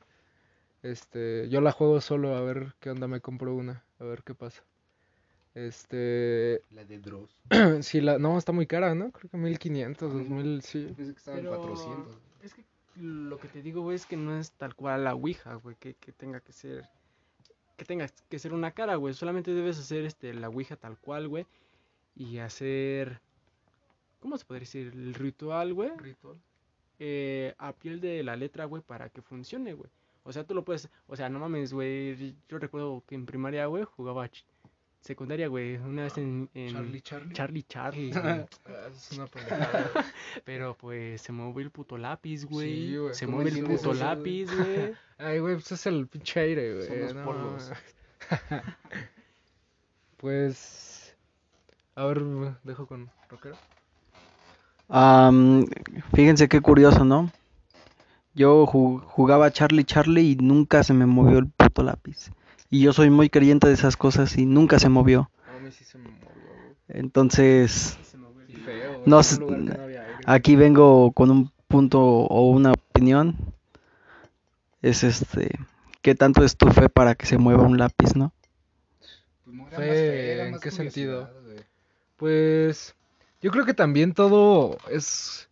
este, yo la juego solo a ver qué onda, me compro una, a ver qué pasa. Este, La de Dross. si la, no, está muy cara, ¿no? Creo que 1500, Ah, no. 2000, sí. Pensé que estaba en Pero 400. es que lo que te digo, güey, es que no es tal cual la Ouija, güey, que, que tenga que ser que tenga que ser una cara, güey, solamente debes hacer este la Ouija tal cual, güey, y hacer ¿cómo se podría decir? El ritual, güey, Ritual. eh, a piel de la letra, güey, para que funcione, güey. O sea, tú lo puedes, o sea, no mames, güey, yo recuerdo que en primaria, güey, jugaba ch- secundaria, güey, una vez en, en Charlie, Charlie. Charlie Charlie, güey. Es una pendejada. Pero pues se movió el puto lápiz, güey. Sí, güey. se ¿Cómo mueve el puto eso, lápiz, güey. Ay, güey, pues es el pinche aire, güey. Son los no polvos. mames. pues, a ver, dejo con Rockero. Am, fíjense qué curioso, ¿no? Yo ju- jugaba Charlie Charlie y nunca se me movió el puto lápiz. Y yo soy muy creyente de esas cosas y nunca se movió. A mí sí se me movió, güey. Entonces. No aquí vengo con un punto o una opinión. Es este, ¿qué tanto es tu fe para que se mueva un lápiz, no? Pues Fe, ¿en qué sentido? Pues yo creo que también todo es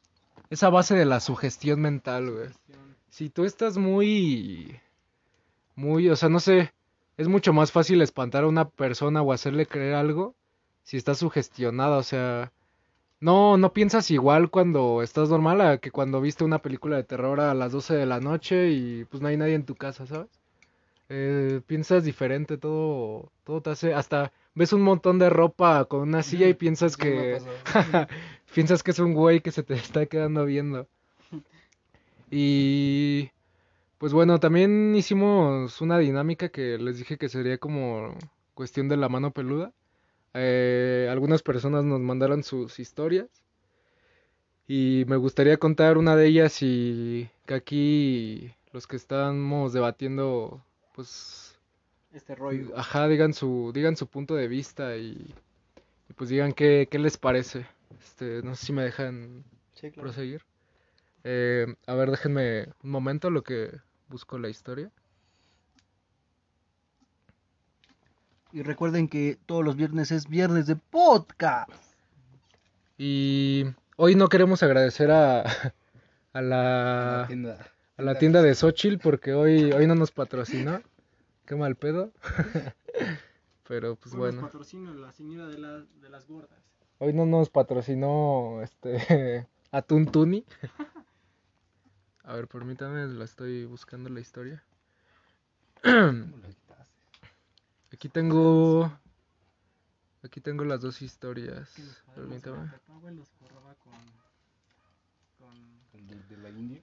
esa base de la sugestión mental, güey. Si tú estás muy muy, o sea, no sé, es mucho más fácil espantar a una persona o hacerle creer algo si estás sugestionada, o sea, no no piensas igual cuando estás normal a que cuando viste una película de terror a las 12 de la noche y pues no hay nadie en tu casa, ¿sabes? Eh, piensas diferente, todo todo te hace hasta ves un montón de ropa con una silla y piensas Sí, que piensas que es un güey que se te está quedando viendo. Y pues bueno, también hicimos una dinámica que les dije que sería como cuestión de la mano peluda. Eh, algunas personas nos mandaron sus historias y me gustaría contar una de ellas y que aquí los que estamos debatiendo pues Este rollo. Ajá, digan su, digan su punto de vista y, y pues digan qué, qué les parece. Este, no sé si me dejan proseguir. Eh, a ver, déjenme un momento lo que busco la historia. Y recuerden que todos los viernes es viernes de podcast. Y hoy no queremos agradecer a, a la, La tienda. a la tienda de Xochitl porque hoy, hoy no nos patrocinó. Qué mal pedo. Pero pues bueno. patrocina la señora de, la- de las gordas. Hoy no nos patrocinó este Atún Tuni. A ver, permítame, la estoy buscando la historia. Aquí tengo Aquí tengo las dos historias. Permítame. De, de la India.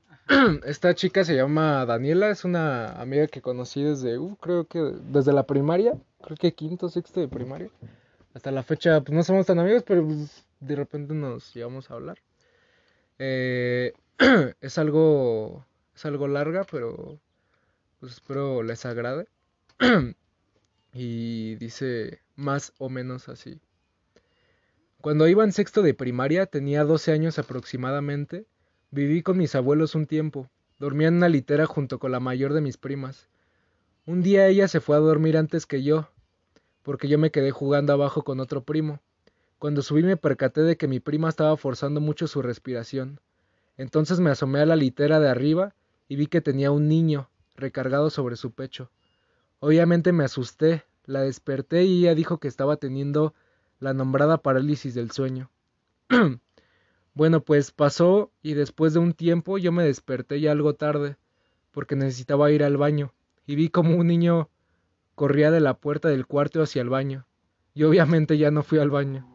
Esta chica se llama Daniela, es una amiga que conocí desde, uh, creo que desde la primaria, creo que quinto, sexto de primaria. Hasta la fecha, pues no somos tan amigos, pero pues, de repente nos llevamos a hablar. Eh, es algo, es algo larga, pero pues espero les agrade. y dice más o menos así. Cuando iba en sexto de primaria, tenía 12 años aproximadamente, Viví con mis abuelos un tiempo. Dormía en una litera junto con la mayor de mis primas. Un día ella se fue a dormir antes que yo, porque yo me quedé jugando abajo con otro primo. Cuando subí me percaté de que mi prima estaba forzando mucho su respiración. Entonces me asomé a la litera de arriba y vi que tenía un niño recargado sobre su pecho. Obviamente me asusté, la desperté y ella dijo que estaba teniendo la nombrada parálisis del sueño. Bueno, pues pasó y después de un tiempo yo me desperté ya algo tarde, porque necesitaba ir al baño, y vi como un niño corría de la puerta del cuarto hacia el baño. Y obviamente ya no fui al baño.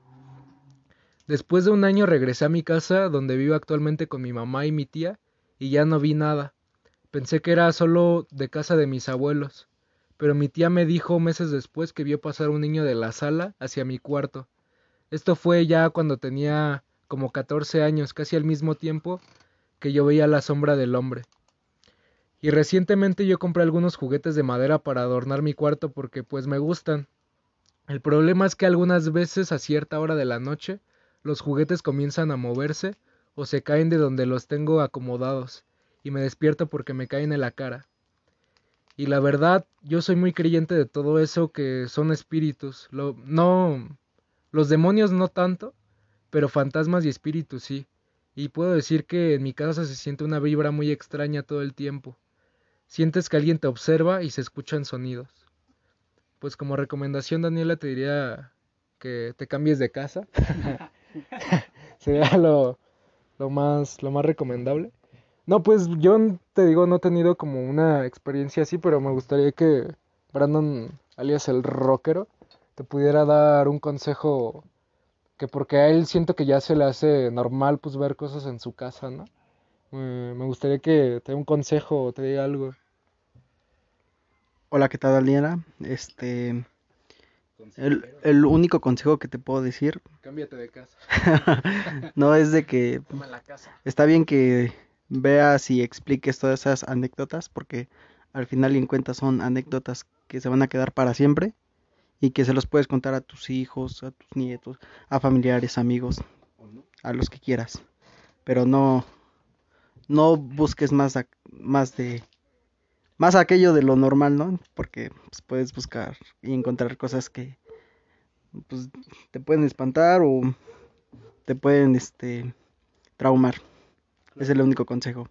Después de un año regresé a mi casa, donde vivo actualmente con mi mamá y mi tía, y ya no vi nada. Pensé que era solo de casa de mis abuelos, pero mi tía me dijo meses después que vio pasar un niño de la sala hacia mi cuarto. Esto fue ya cuando tenía como 14 años, casi al mismo tiempo que yo veía la sombra del hombre. Y recientemente yo compré algunos juguetes de madera para adornar mi cuarto porque pues me gustan. El problema es que algunas veces a cierta hora de la noche los juguetes comienzan a moverse o se caen de donde los tengo acomodados y me despierto porque me caen en la cara. Y la verdad, yo soy muy creyente de todo eso que son espíritus. Lo, no, los demonios no tanto, pero fantasmas y espíritus sí. Y puedo decir que en mi casa se siente una vibra muy extraña todo el tiempo. Sientes que alguien te observa y se escuchan sonidos. Pues como recomendación, Daniela, te diría que te cambies de casa. Sería lo, lo más, lo más recomendable. No, pues yo te digo, no he tenido como una experiencia así, pero me gustaría que Brandon, alias el rockero, te pudiera dar un consejo que porque a él siento que ya se le hace normal pues ver cosas en su casa, ¿no? Me gustaría que te dé un consejo o te diga algo. Hola, ¿qué tal, Daniela? Este, el, el único consejo que te puedo decir Cámbiate de casa. no es de que Toma la casa. está bien que veas y expliques todas esas anécdotas porque al final y en cuentas son anécdotas que se van a quedar para siempre y que se los puedes contar a tus hijos, a tus nietos, a familiares, amigos, a los que quieras. Pero no no busques más de más aquello de lo normal, ¿no? Porque pues, puedes buscar y encontrar cosas que pues, te pueden espantar o te pueden este traumar. Ese es el único consejo.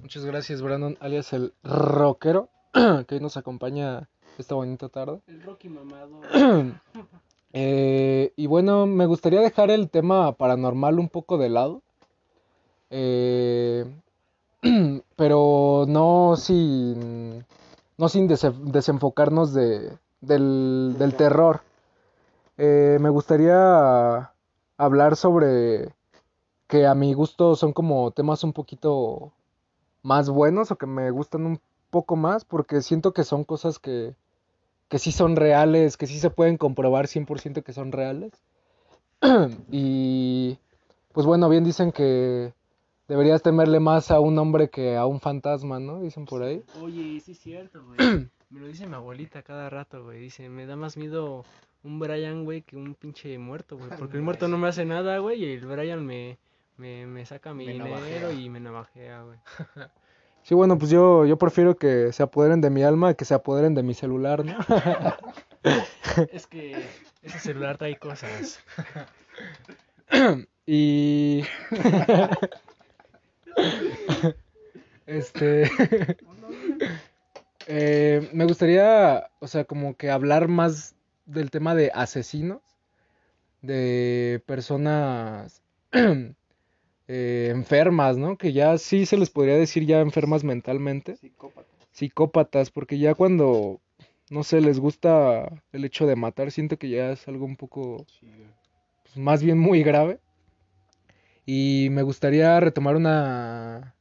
Muchas gracias, Brandon, alias el rockero, que hoy nos acompaña esta bonita tarde. El Rocky mamado. Eh, y bueno, me gustaría dejar el tema paranormal un poco de lado. Eh, pero no sin, no sin dese- desenfocarnos de, del, del terror. Eh, me gustaría hablar sobre que a mi gusto son como temas un poquito más buenos o que me gustan un poco más porque siento que son cosas que, que sí son reales, que sí se pueden comprobar 100% que son reales. y pues bueno, bien dicen que deberías temerle más a un hombre que a un fantasma, ¿no? Dicen por ahí. Oye, sí es cierto, güey. Me lo dice mi abuelita cada rato, güey. Dice, me da más miedo un Brian, güey, que un pinche muerto, güey. Porque el muerto no me hace nada, güey, y el Brian me, Me, me saca mi Me dinero navajea. y me navajea, güey. Sí, bueno, pues yo, yo prefiero que se apoderen de mi alma que se apoderen de mi celular, ¿no? Es que ese celular trae cosas. Y... este... eh, me gustaría, o sea, como que hablar más del tema de asesinos, de personas eh, enfermas, ¿no? Que ya sí se les podría decir ya enfermas mentalmente Psicópata. psicópatas, porque ya cuando, no sé, les gusta el hecho de matar, siento que ya es algo un poco, pues, más bien muy grave. Y me gustaría retomar una,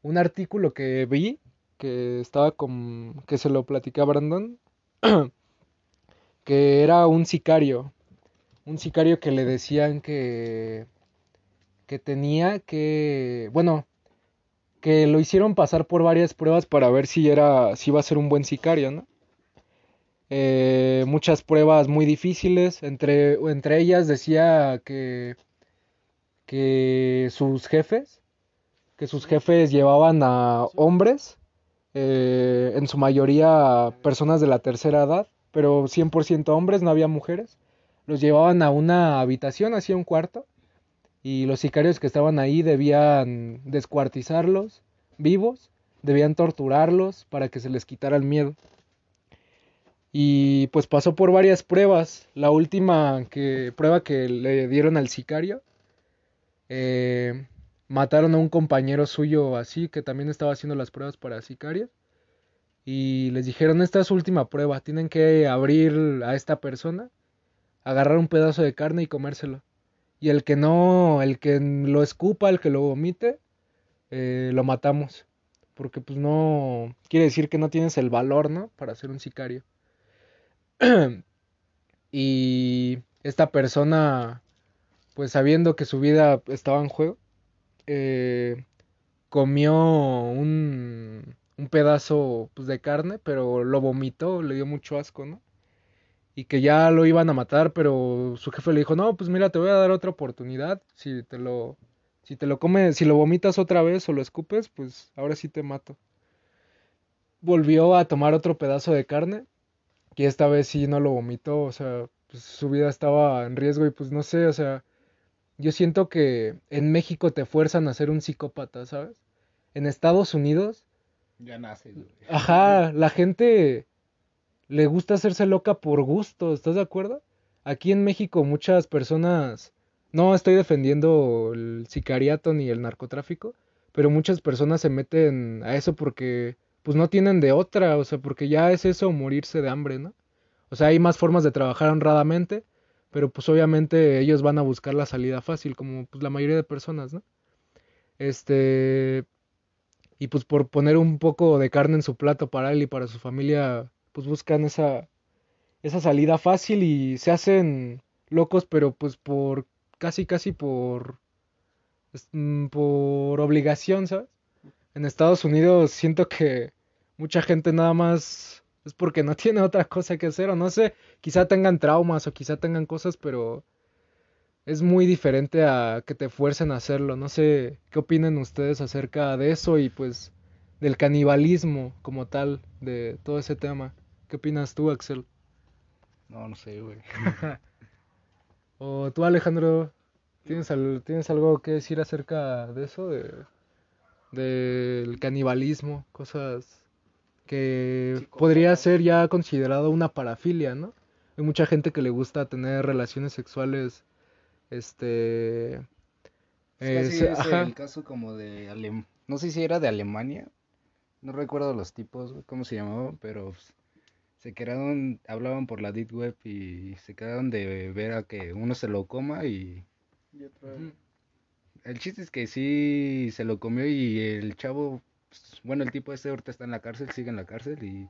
un artículo que vi, que estaba con, que se lo platicé a Brandon, que era un sicario, un sicario que le decían que, que tenía que, bueno, que lo hicieron pasar por varias pruebas para ver si era, si iba a ser un buen sicario, ¿no? Eh, muchas pruebas muy difíciles, entre, entre ellas decía que, que sus jefes, que sus jefes llevaban a hombres, eh, en su mayoría personas de la tercera edad, pero 100% hombres, no había mujeres, los llevaban a una habitación, hacia un cuarto, y los sicarios que estaban ahí debían descuartizarlos vivos, debían torturarlos para que se les quitara el miedo. Y pues pasó por varias pruebas. La última que, prueba que le dieron al sicario, eh, mataron a un compañero suyo así, que también estaba haciendo las pruebas para sicarios. Y les dijeron, esta es su última prueba, tienen que abrir a esta persona, agarrar un pedazo de carne y comérselo. Y el que no, el que lo escupa, el que lo vomite, eh, lo matamos. Porque pues no, quiere decir que no tienes el valor, ¿no? Para ser un sicario. y esta persona, pues sabiendo que su vida estaba en juego, eh, comió un, un pedazo pues, de carne, pero lo vomitó, le dio mucho asco, ¿no? y que ya lo iban a matar, pero su jefe le dijo, no, pues mira, te voy a dar otra oportunidad, si te lo, si te lo comes, si lo vomitas otra vez o lo escupes, pues ahora sí te mato. Volvió a tomar otro pedazo de carne, y esta vez sí no lo vomitó, o sea, pues su vida estaba en riesgo y pues no sé, o sea, yo siento que en México te fuerzan a ser un psicópata, ¿sabes? En Estados Unidos Ya naces, güey. Ajá, la gente le gusta hacerse loca por gusto, ¿estás de acuerdo? Aquí en México muchas personas, no estoy defendiendo el sicariato ni el narcotráfico, pero muchas personas se meten a eso porque pues no tienen de otra, o sea, porque ya es eso morirse de hambre, ¿no? O sea, hay más formas de trabajar honradamente, pero pues obviamente ellos van a buscar la salida fácil, como pues la mayoría de personas, ¿no? Este, y pues por poner un poco de carne en su plato para él y para su familia, pues buscan esa, esa salida fácil y se hacen locos, pero pues por, casi casi por, mm, por obligación, ¿sabes? En Estados Unidos siento que mucha gente nada más es porque no tiene otra cosa que hacer, o no sé, quizá tengan traumas o quizá tengan cosas, pero es muy diferente a que te fuercen a hacerlo. No sé qué opinan ustedes acerca de eso y pues del canibalismo como tal, de todo ese tema. ¿Qué opinas tú, Axel? No, no sé, güey. O tú, Alejandro, ¿tienes, al- ¿tienes algo que decir acerca de eso? De, del canibalismo, cosas que podría ser ya considerado una parafilia, ¿no? Hay mucha gente que le gusta tener relaciones sexuales, este... Es casi eh, es ajá. el caso como de Alem... No sé si era de Alemania. No recuerdo los tipos, cómo se llamaban, pero pues, se quedaron, hablaban por la Deep Web y se quedaron de ver a que uno se lo coma y Y otro- el chiste es que sí se lo comió y el chavo, pues, bueno, el tipo este ahorita está en la cárcel, sigue en la cárcel y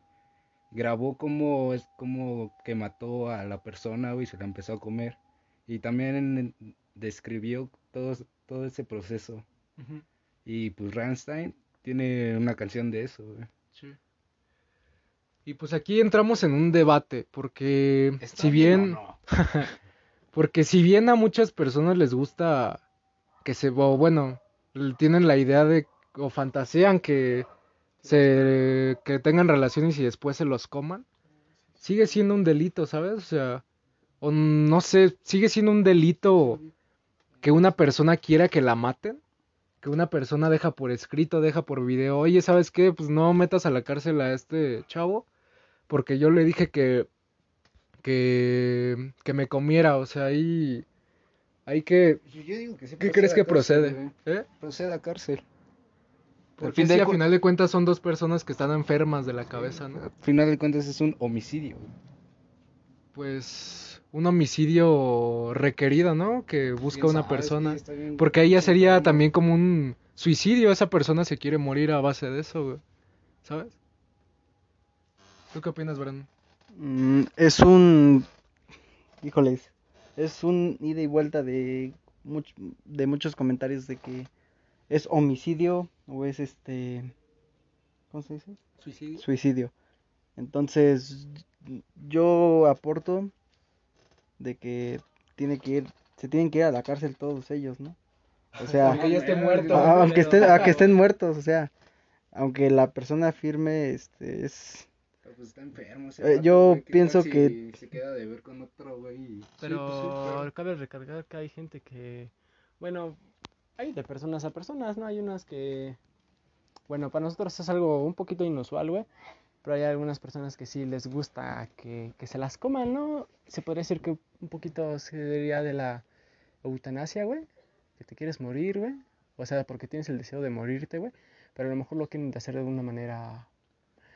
grabó como es como que mató a la persona y se la empezó a comer y también describió todo, todo ese proceso y pues Rammstein tiene una canción de eso, güey. Sí. Y pues aquí entramos en un debate, porque ¿Está si bien o bien, no? porque si bien a muchas personas les gusta que se, bueno, tienen la idea de, o fantasean que se, que tengan relaciones y después se los coman, sigue siendo un delito, ¿sabes? O sea, o no sé, sigue siendo un delito que una persona quiera que la maten, que una persona deja por escrito, deja por video, oye, ¿sabes qué? Pues no metas a la cárcel a este chavo, porque yo le dije que, que, que me comiera, o sea, ahí, hay que, Yo digo que sí ¿qué crees que cárcel, procede? güey. ¿Eh? Procede a cárcel. Al Porque fin sí, de a cu- final de cuentas son dos personas que están enfermas de la cabeza, ¿no? Al final de cuentas es un homicidio. Pues un homicidio requerido, ¿no? Que busca ¿Quién una sabe? persona. Sí, Porque ahí ya sería bien. también como un suicidio. Esa persona se quiere morir a base de eso, güey. ¿Sabes? ¿Tú qué opinas, Brandon? Mm, es un. Híjoles. Es un ida y vuelta de, much- de muchos comentarios de que es homicidio o es este. ¿Cómo se dice? ¿Suicidio? Suicidio. Entonces, yo aporto de que tiene que ir, se tienen que ir a la cárcel todos ellos, ¿no? O sea, Aunque ya esté muerto. a- aunque estén, a que estén muertos, o sea, aunque la persona firme, este, es, Pero, pues, está enfermo ese Eh, vato, yo güey, ¿qué tal pienso si que- Se queda de ver con otro, güey. Pero pues sí, claro. cabe recargar que hay gente que, bueno, hay de personas a personas, ¿no? Hay unas que, bueno, para nosotros es algo un poquito inusual, güey. Pero hay algunas personas que sí les gusta que, que se las coman, ¿no? Se podría decir que un poquito se diría de la eutanasia, güey. Que te quieres morir, güey. O sea, porque tienes el deseo de morirte, güey. Pero a lo mejor lo quieren hacer de una manera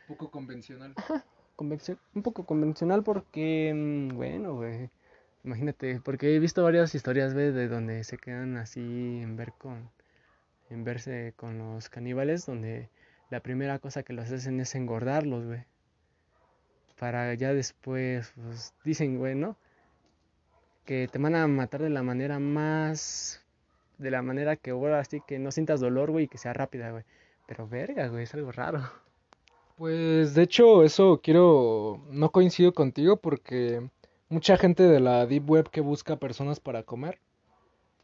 Poco convencional. convencio- un poco convencional porque, mm, bueno, güey, imagínate, porque he visto varias historias, de donde se quedan así en ver con, en verse con los caníbales, donde la primera cosa que los hacen es engordarlos, güey, para ya después, pues, dicen, güey, ¿no? Que te van a matar de la manera más, de la manera que ahora así que no sientas dolor, güey, y que sea rápida, güey, pero verga, güey, es algo raro. Pues de hecho eso quiero, no coincido contigo porque mucha gente de la Deep Web que busca personas para comer,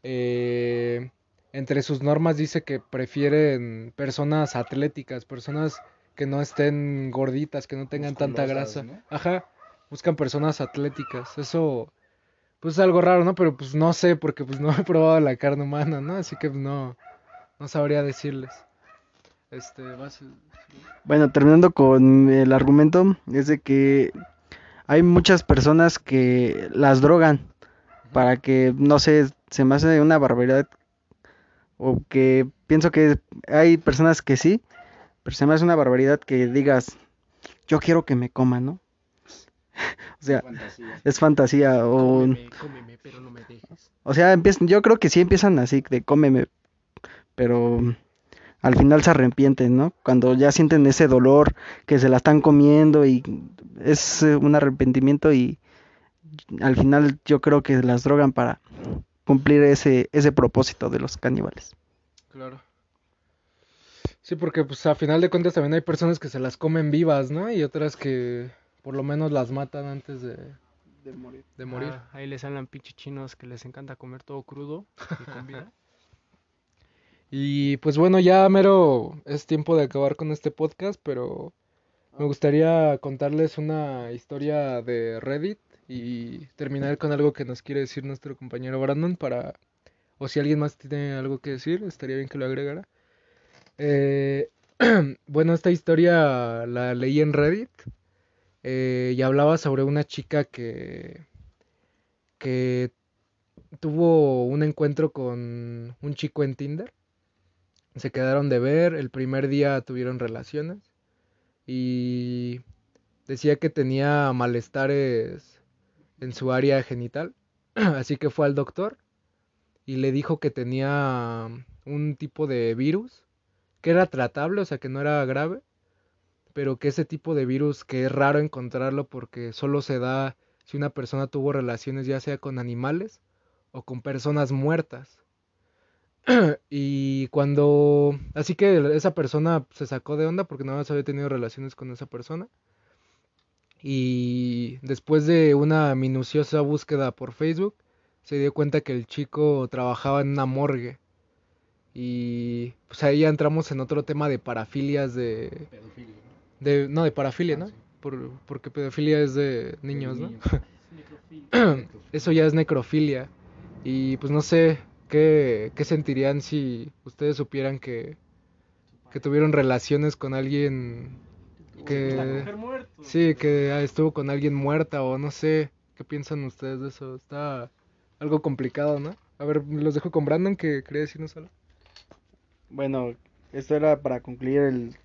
eh, entre sus normas dice que prefieren personas atléticas, personas que no estén gorditas, que no tengan tanta grasa. ¿no? Ajá, buscan personas atléticas. Eso, pues es algo raro, ¿no? Pero pues no sé porque pues no he probado la carne humana, ¿no? Así que pues, no, no sabría decirles. Este, vas... Bueno, terminando con el argumento, es de que hay muchas personas que las drogan para que, no sé, se me hace una barbaridad o que pienso que hay personas que sí, pero se me hace una barbaridad que digas, yo quiero que me coman, ¿no? o sea, Fantasía. es fantasía o, Cómeme, cómeme, pero no me dejes. o sea, yo creo que sí empiezan así de cómeme, pero al final se arrepienten, ¿no? Cuando ya sienten ese dolor que se la están comiendo y es eh, un arrepentimiento y al final yo creo que las drogan para cumplir ese ese propósito de los caníbales. Claro. Sí, porque pues a final de cuentas también hay personas que se las comen vivas, ¿no? Y otras que por lo menos las matan antes de, De morir. de morir. Ah, ahí les hablan pinches chinos que les encanta comer todo crudo y con vida. Y pues bueno, ya mero es tiempo de acabar con este podcast, pero me gustaría contarles una historia de Reddit y terminar con algo que nos quiere decir nuestro compañero Brandon para, o si alguien más tiene algo que decir, estaría bien que lo agregara. Eh, bueno, esta historia la leí en Reddit eh, y hablaba sobre una chica que, que tuvo un encuentro con un chico en Tinder. Se quedaron de ver, el primer día tuvieron relaciones y decía que tenía malestares en su área genital, así que fue al doctor y le dijo que tenía un tipo de virus que era tratable, o sea que no era grave, pero que ese tipo de virus que es raro encontrarlo porque solo se da si una persona tuvo relaciones ya sea con animales o con personas muertas. y cuando... Así que esa persona se sacó de onda porque no había tenido relaciones con esa persona. Y después de una minuciosa búsqueda por Facebook, se dio cuenta que el chico trabajaba en una morgue Y pues ahí ya entramos en otro tema de parafilias de... de no, de parafilia, ¿no? Por, porque pedofilia es de niños, ¿no? Eso ya es necrofilia. Y pues no sé qué, qué sentirían si ustedes supieran que, que tuvieron relaciones con alguien que... Sí, que estuvo con alguien muerta o no sé. ¿Qué piensan ustedes de eso? Está algo complicado, ¿no? A ver, los dejo con Brandon que quería decirnos algo. Bueno, esto era para concluir el,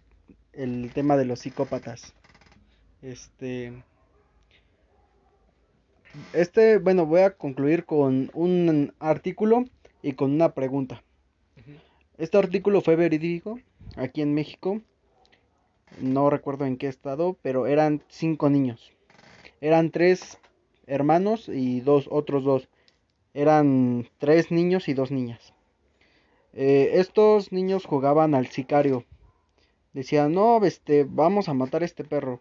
el tema de los psicópatas. Este. Este, bueno, voy a concluir con un artículo y con una pregunta. Este artículo fue verídico aquí en México. No recuerdo en qué estado, pero eran cinco niños. Eran tres hermanos y dos otros dos. Eran tres niños y dos niñas. Eh, estos niños jugaban al sicario. Decían, no, este, vamos a matar a este perro.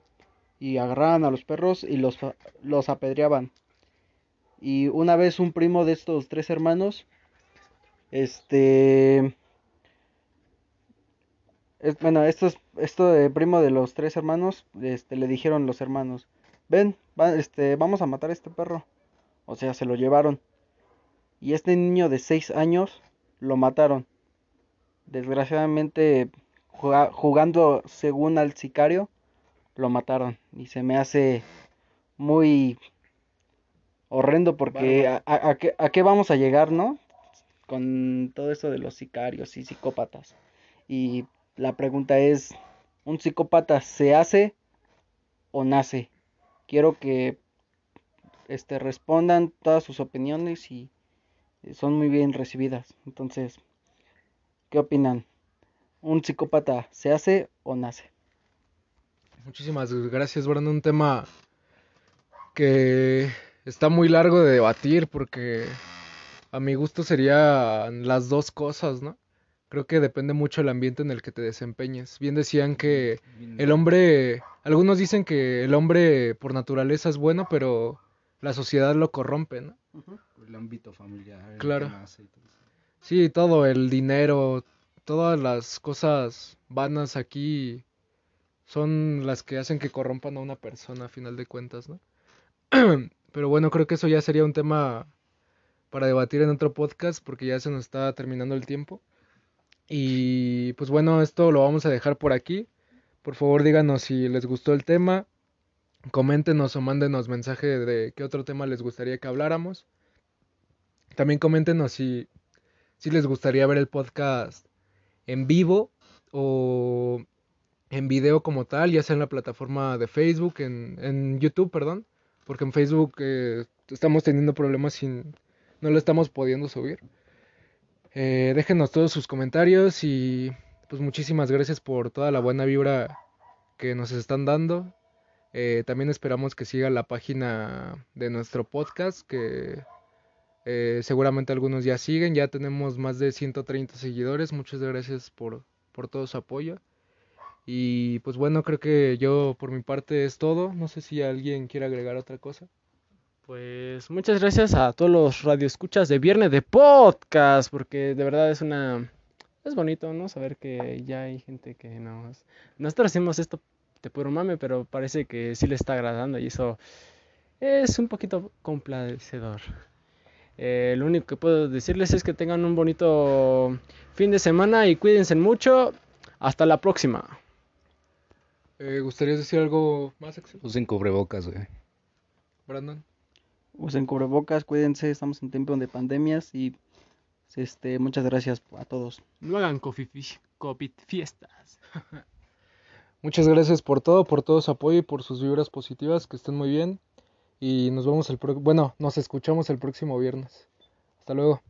Y agarraban a los perros y los, los apedreaban. Y una vez un primo de estos tres hermanos, este, es, bueno, esto, es, esto de primo de los tres hermanos, este, le dijeron los hermanos, ven, este, vamos a matar a este perro. O sea, se lo llevaron. Y este niño de seis años lo mataron. Desgraciadamente, jugando según al sicario, lo mataron. Y se me hace muy horrendo porque a, a, qué, a, qué, vamos a llegar, ¿no? Con todo esto de los sicarios y psicópatas. Y la pregunta es, ¿un psicópata se hace o nace? Quiero que este, respondan todas sus opiniones y son muy bien recibidas. Entonces, ¿qué opinan? ¿Un psicópata se hace o nace? Muchísimas gracias, Brandon. Un tema que está muy largo de debatir porque a mi gusto serían las dos cosas, ¿no? Creo que depende mucho del ambiente en el que te desempeñes. Bien decían que el hombre, algunos dicen que el hombre por naturaleza es bueno, pero la sociedad lo corrompe, ¿no? El ámbito familiar. Claro. Sí, todo, el dinero, todas las cosas vanas aquí son las que hacen que corrompan a una persona a final de cuentas, ¿no? Pero bueno, creo que eso ya sería un tema para debatir en otro podcast porque ya se nos está terminando el tiempo. Y pues bueno, esto lo vamos a dejar por aquí. Por favor, díganos si les gustó el tema. Coméntenos o mándenos mensaje de qué otro tema les gustaría que habláramos. También coméntenos si, si les gustaría ver el podcast en vivo o en video como tal, ya sea en la plataforma de Facebook, en, en YouTube, perdón, porque en Facebook eh, estamos teniendo problemas sin, no lo estamos pudiendo subir. Eh, déjenos todos sus comentarios y pues muchísimas gracias por toda la buena vibra que nos están dando. Eh, también esperamos que siga la página de nuestro podcast, que eh, seguramente algunos ya siguen. Ya tenemos más de 130 seguidores. Muchas gracias por, por todo su apoyo. Y pues bueno, creo que yo por mi parte es todo. No sé si alguien quiere agregar otra cosa. Pues muchas gracias a todos los radioescuchas de Viernes de Podcast, porque de verdad es una... Es bonito, ¿no? Saber que ya hay gente que nos... Nosotros hacemos esto de puro mame, pero parece que sí le está agradando y eso es un poquito complacedor. Eh, lo único que puedo decirles es que tengan un bonito fin de semana y cuídense mucho. Hasta la próxima. Eh, ¿Gustaría decir algo más, Axel? Usen cubrebocas, güey. Brandon usen cubrebocas, cuídense, estamos en tiempo de pandemias y este, muchas gracias a todos. No hagan COVID fiestas. muchas gracias por todo, por todo su apoyo y por sus vibras positivas, que estén muy bien. Y nos vemos el bueno, nos escuchamos el próximo viernes. Hasta luego.